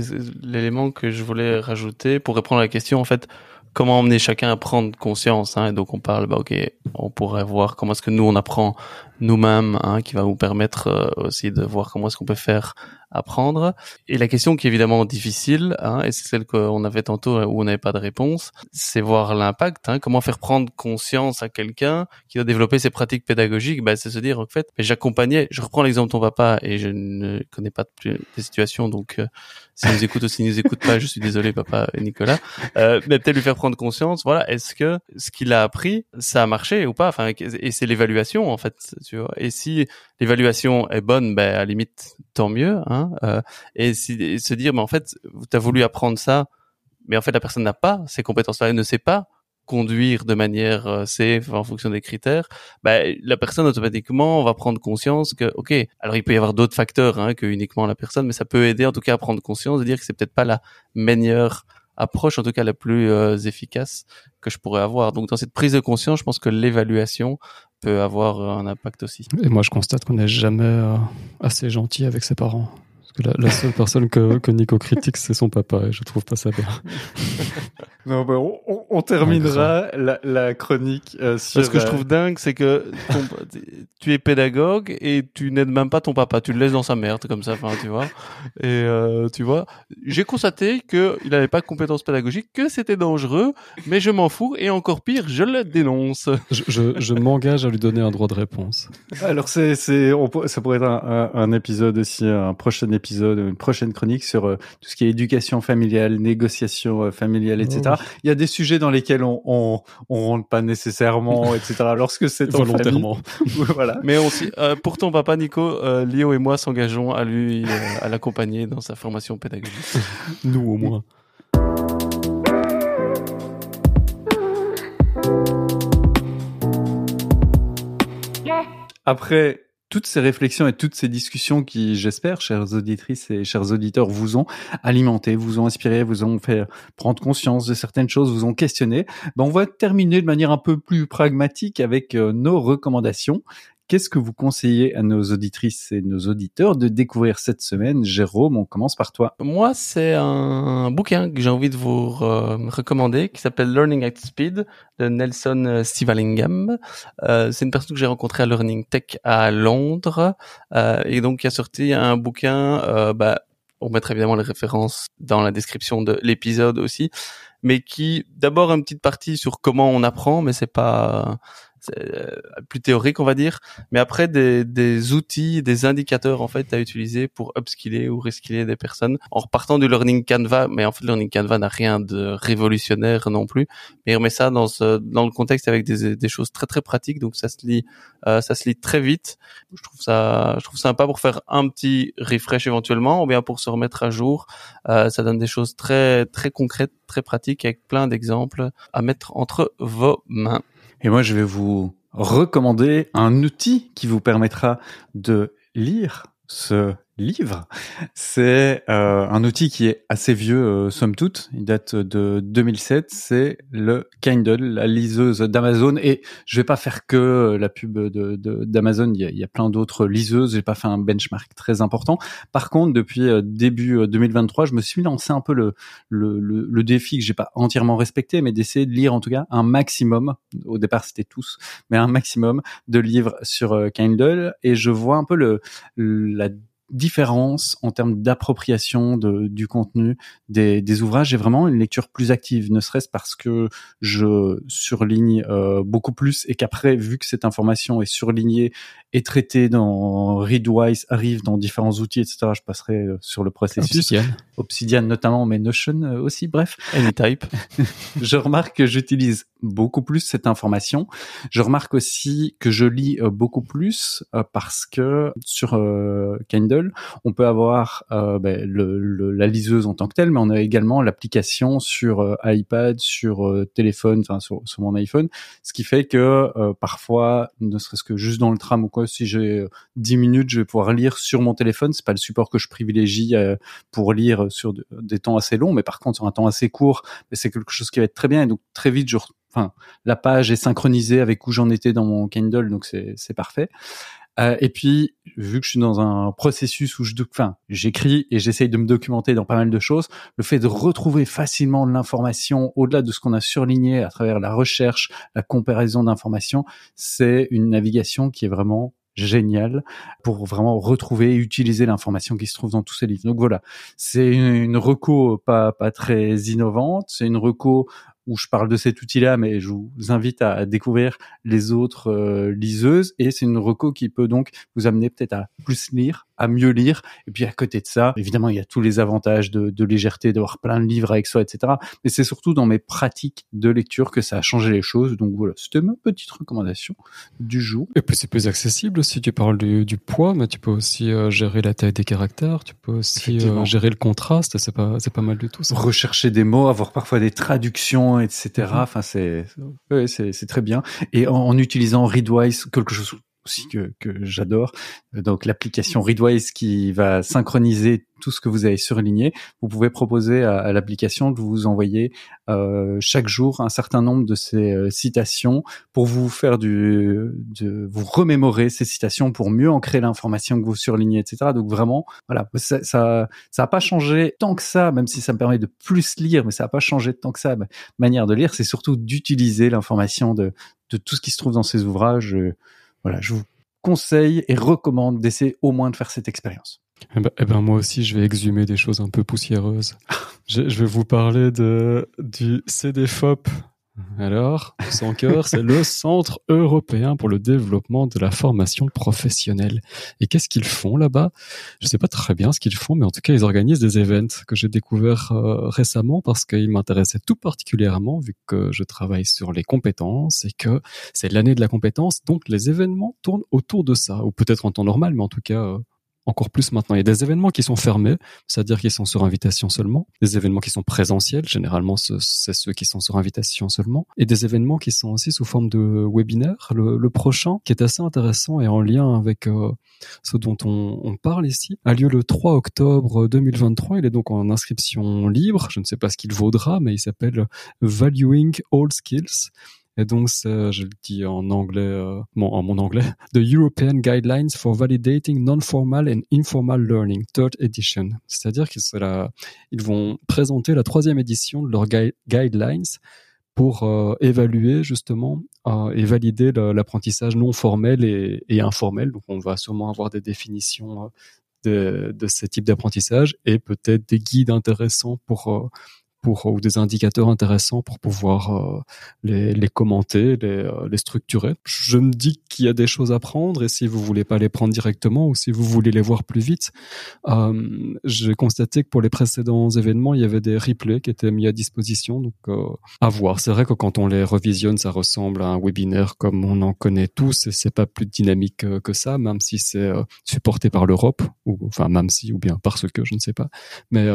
l'élément que je voulais rajouter pour répondre à la question, en fait, comment emmener chacun à prendre conscience. Hein, et donc on parle, bah ok, on pourrait voir comment est-ce que nous on apprend nous-mêmes, hein, qui va nous permettre euh, aussi de voir comment est-ce qu'on peut faire apprendre. Et la question qui est évidemment difficile, hein, et c'est celle qu'on avait tantôt où on n'avait pas de réponse, c'est voir l'impact. Hein, comment faire prendre conscience à quelqu'un qui doit développer ses pratiques pédagogiques bah, C'est se dire, en fait, j'accompagnais, je reprends l'exemple de ton papa, et je ne connais pas de, des situations, donc euh, s'il nous écoute ou s'il nous écoute pas, je suis désolé, papa et Nicolas, euh, mais peut-être lui faire prendre conscience, voilà, est-ce que ce qu'il a appris, ça a marché ou pas? Enfin, et c'est l'évaluation, en fait, Et si l'évaluation est bonne, ben à la limite tant mieux. Hein, euh, et, si, et se dire, mais en fait, tu as voulu apprendre ça, mais en fait la personne n'a pas ces compétences-là, elle ne sait pas conduire de manière euh, safe en fonction des critères, ben, la personne automatiquement va prendre conscience que, ok, alors il peut y avoir d'autres facteurs hein, que uniquement la personne, mais ça peut aider en tout cas à prendre conscience de dire que c'est peut-être pas la meilleure approche, en tout cas la plus euh, efficace que je pourrais avoir. Donc dans cette prise de conscience, je pense que l'évaluation peut avoir aussi. Et moi, je constate qu'on n'est jamais euh, assez gentil avec ses parents. La, la seule personne que, que Nico critique, c'est son papa, et je trouve pas ça bien. [laughs] Non, bah, on, on, on, terminera la, la, chronique euh, sur. Ce que je trouve dingue, c'est que ton, [laughs] tu es pédagogue et tu n'aides même pas ton papa, tu le laisses dans sa merde comme ça, enfin, tu vois. Et euh, tu vois, j'ai constaté que il n'avait pas de compétences pédagogiques, que c'était dangereux, mais je m'en fous et encore pire, je le dénonce. Je, je, je m'engage à lui donner un droit de réponse. Alors c'est c'est ça pourrait être un, un, un, épisode aussi, un prochain épisode, une prochaine chronique sur euh, tout ce qui est éducation familiale, négociation euh, familiale, etc. Oh. Il y a des sujets dans lesquels on on, on rentre pas nécessairement, etc. [laughs] Lorsque c'est volontairement. [laughs] voilà. Mais aussi, euh, pour ton papa Nico, euh, Léo et moi s'engageons à lui euh, à l'accompagner dans sa formation pédagogique. [laughs] Nous au moins. Après toutes ces réflexions et toutes ces discussions qui, j'espère, chères auditrices et chers auditeurs, vous ont alimenté, vous ont inspiré, vous ont fait prendre conscience de certaines choses, vous ont questionné, ben on va terminer de manière un peu plus pragmatique avec euh, nos recommandations. Qu'est-ce que vous conseillez à nos auditrices et nos auditeurs de découvrir cette semaine? Jérôme, on commence par toi. Moi, c'est un bouquin que j'ai envie de vous euh, recommander qui s'appelle Learning at Speed de Nelson Sivalingham. Euh, c'est une personne que j'ai rencontrée à Learning Tech à Londres euh, et donc qui a sorti un bouquin. Euh, bah, on mettra évidemment les références dans la description de l'épisode aussi, mais qui d'abord une petite partie sur comment on apprend, mais c'est pas plus théorique on va dire. Mais après des, des outils des indicateurs en fait à utiliser pour upskiller ou reskiller des personnes. En repartant du learning canva mais en fait le learning canva n'a rien de révolutionnaire non plus. Mais on met ça dans ce, dans le contexte avec des, des choses très très pratiques. Donc ça se lit euh, ça se lit très vite. Je trouve ça je trouve sympa pour faire un petit refresh éventuellement ou bien pour se remettre à jour. Euh, ça donne des choses très très concrètes très pratiques avec plein d'exemples à mettre entre vos mains et moi, je vais vous recommander un outil qui vous permettra de lire ce livre. C'est euh, un outil qui est assez vieux, euh, somme toute. Il date de 2007. C'est le Kindle, la liseuse d'Amazon. Et je vais pas faire que la pub de d'Amazon. Il, il, y a plein d'autres liseuses. J'ai pas fait un benchmark très important. Par contre, depuis euh, début 2023, je me suis lancé un peu le le, le, le défi que j'ai pas entièrement respecté, mais d'essayer de lire en tout cas un maximum. Au départ, c'était tous, mais un maximum de livres sur Kindle. Et je vois un peu le la différence en termes d'appropriation de, du contenu des, des ouvrages et vraiment une lecture plus active, ne serait-ce parce que je surligne euh, beaucoup plus et qu'après, vu que cette information est surlignée et traitée dans Readwise, arrive dans différents outils, etc., je passerai euh, sur le processus. Obsidian. Obsidian notamment, mais Notion euh, aussi, bref. Anytype. [laughs] je remarque que j'utilise beaucoup plus cette information. Je remarque aussi que je lis euh, beaucoup plus parce que sur Kindle, on peut avoir ben, le, la liseuse en tant que telle, mais on a également l'application sur iPad, sur téléphone, enfin sur, sur, mon iPhone, ce qui fait que parfois, ne serait-ce que juste dans le tram ou quoi, si j'ai 10 minutes, je vais pouvoir lire sur mon téléphone. C'est pas le support que je privilégie pour lire sur des temps assez longs, mais par contre sur un temps assez court, c'est quelque chose qui va être très bien. Et donc très vite, je, enfin, la page est synchronisée avec où j'en étais dans mon Kindle, donc c'est parfait. Euh, et puis, vu que je suis dans un processus où je, enfin, j'écris et j'essaye de me documenter dans pas mal de choses, le fait de retrouver facilement l'information au-delà de ce qu'on a surligné à travers la recherche, la comparaison d'informations, c'est une navigation qui est vraiment génial pour vraiment retrouver et utiliser l'information qui se trouve dans tous ces livres. Donc voilà, c'est une, une reco pas pas très innovante, c'est une reco où je parle de cet outil-là, mais je vous invite à découvrir les autres euh, liseuses. Et c'est une reco qui peut donc vous amener peut-être à plus lire, à mieux lire. Et puis à côté de ça, évidemment, il y a tous les avantages de, de légèreté, d'avoir plein de livres avec soi, etc. Mais c'est surtout dans mes pratiques de lecture que ça a changé les choses. Donc voilà, c'était ma petite recommandation du jour. Et puis c'est plus accessible aussi. Tu parles du, du poids, mais tu peux aussi euh, gérer la taille des caractères. Tu peux aussi euh, gérer le contraste. C'est pas, c'est pas mal du tout. Ça. Rechercher des mots, avoir parfois des traductions, etc. Mhm. Enfin, c'est, ouais, c'est, c'est très bien. Et en, en utilisant Readwise, quelque chose aussi que, que j'adore. Donc l'application Readwise qui va synchroniser tout ce que vous avez surligné. Vous pouvez proposer à, à l'application de vous envoyer euh, chaque jour un certain nombre de ces euh, citations pour vous faire du, de vous remémorer ces citations pour mieux ancrer l'information que vous surlignez, etc. Donc vraiment, voilà, ça, ça, ça a pas changé tant que ça, même si ça me permet de plus lire, mais ça a pas changé tant que ça. Ma manière de lire, c'est surtout d'utiliser l'information de, de tout ce qui se trouve dans ces ouvrages. Voilà, je vous conseille et recommande d'essayer au moins de faire cette expérience. Eh ben, eh ben, moi aussi, je vais exhumer des choses un peu poussiéreuses. je, vais vous parler de du CDFOP. Alors, sans cœur, c'est le Centre européen pour le développement de la formation professionnelle. Et qu'est-ce qu'ils font là-bas? Je sais pas très bien ce qu'ils font, mais en tout cas, ils organisent des événements que j'ai découvert euh, récemment parce qu'ils m'intéressaient tout particulièrement vu que je travaille sur les compétences et que c'est l'année de la compétence, donc les événements tournent autour de ça, ou peut-être en temps normal, mais en tout cas euh, encore plus maintenant. Il y a des événements qui sont fermés, c'est-à-dire qu'ils sont sur invitation seulement, des événements qui sont présentiels, généralement c'est ceux qui sont sur invitation seulement, et des événements qui sont aussi sous forme de webinaire. Le, prochain, qui est assez intéressant et en lien avec euh, ce dont on, on, parle ici, a lieu le 3 octobre 2023. Il est donc en inscription libre, je ne sais pas ce qu'il vaudra, mais il s'appelle Valuing All Skills. Et donc, je le dis en anglais, euh, en mon anglais, [laughs] The European Guidelines for Validating Non-Formal and Informal Learning, Third Edition. C'est-à-dire qu'ils ils vont présenter la troisième édition de leurs gui guidelines pour euh, évaluer justement euh, et valider l'apprentissage non formel et, informel. Donc, on va sûrement avoir des définitions de, de ces types d'apprentissage et peut-être des guides intéressants pour pour, ou des indicateurs intéressants pour pouvoir euh, les, commenter, les, euh, structurer. Je me dis qu'il y a des choses à prendre et si vous voulez pas les prendre directement ou si vous voulez les voir plus vite, euh, j'ai constaté que pour les précédents événements, il y avait des replays qui étaient mis à disposition. Donc à voir. C'est vrai que quand on les revisionne, ça ressemble à un webinaire comme on en connaît tous et c'est pas plus dynamique que ça, même si c'est supporté par l'Europe ou enfin même si ou bien parce que je ne sais pas. Mais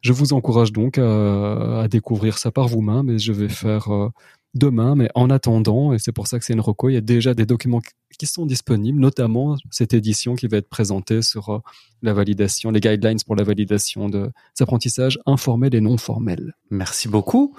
je vous encourage donc à à découvrir ça par vous-même, mais je vais faire euh, demain. Mais en attendant, et c'est pour ça que c'est une reco, il y a déjà des documents qui sont disponibles, notamment cette édition qui va être présentée sur euh, la validation, les guidelines pour la validation de apprentissages informels et non formels. Merci beaucoup.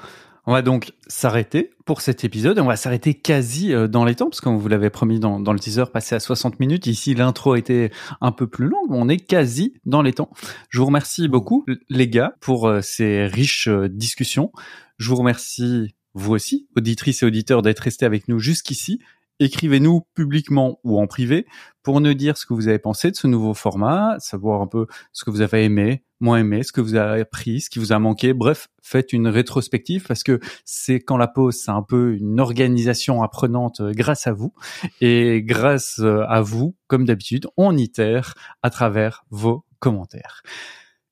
On va donc s'arrêter pour cet épisode. On va s'arrêter quasi euh, dans les temps, parce que comme vous l'avez promis dans, le teaser, passer à 60 minutes. Ici, l'intro était un peu plus longue, mais on est quasi dans les temps. Je vous remercie beaucoup, les gars, pour euh, ces riches euh, discussions. Je vous remercie, vous aussi, auditrices et auditeurs, d'être restés avec nous jusqu'ici. Écrivez-nous publiquement ou en privé pour nous dire ce que vous avez pensé de ce nouveau format, savoir un peu ce que vous avez aimé, moins aimé, ce que vous avez appris, ce qui vous a manqué. Bref, faites une rétrospective parce que c'est quand la pause, c'est un peu une organisation apprenante euh, grâce à vous. Et grâce euh, à vous, comme d'habitude, on itère à travers vos commentaires.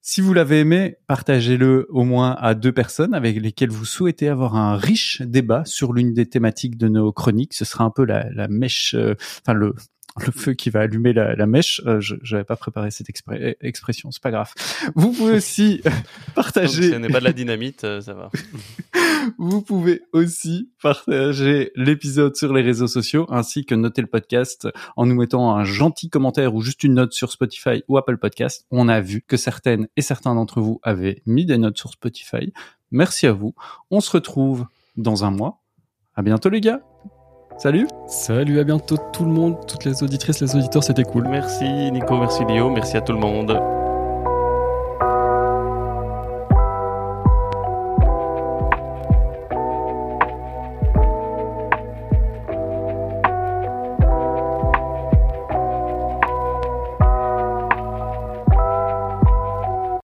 Si vous l'avez aimé, partagez-le au moins à deux personnes avec lesquelles vous souhaitez avoir un riche débat sur l'une des thématiques de nos chroniques. Ce sera un peu la, mèche, euh, enfin le, le feu qui va allumer la, la mèche. Euh, je n'avais pas préparé cette expression, c'est pas grave. Vous pouvez aussi [laughs] partager. ce n'est pas de la dynamite, euh, ça va. [laughs] Vous pouvez aussi partager l'épisode sur les réseaux sociaux ainsi que noter le podcast en nous mettant un gentil commentaire ou juste une note sur Spotify ou Apple Podcast. On a vu que certaines et certains d'entre vous avaient mis des notes sur Spotify. Merci à vous. On se retrouve dans un mois. À bientôt les gars. Salut Salut, à bientôt tout le monde, toutes les auditrices, les auditeurs, c'était cool. Merci Nico, merci Lio, merci à tout le monde.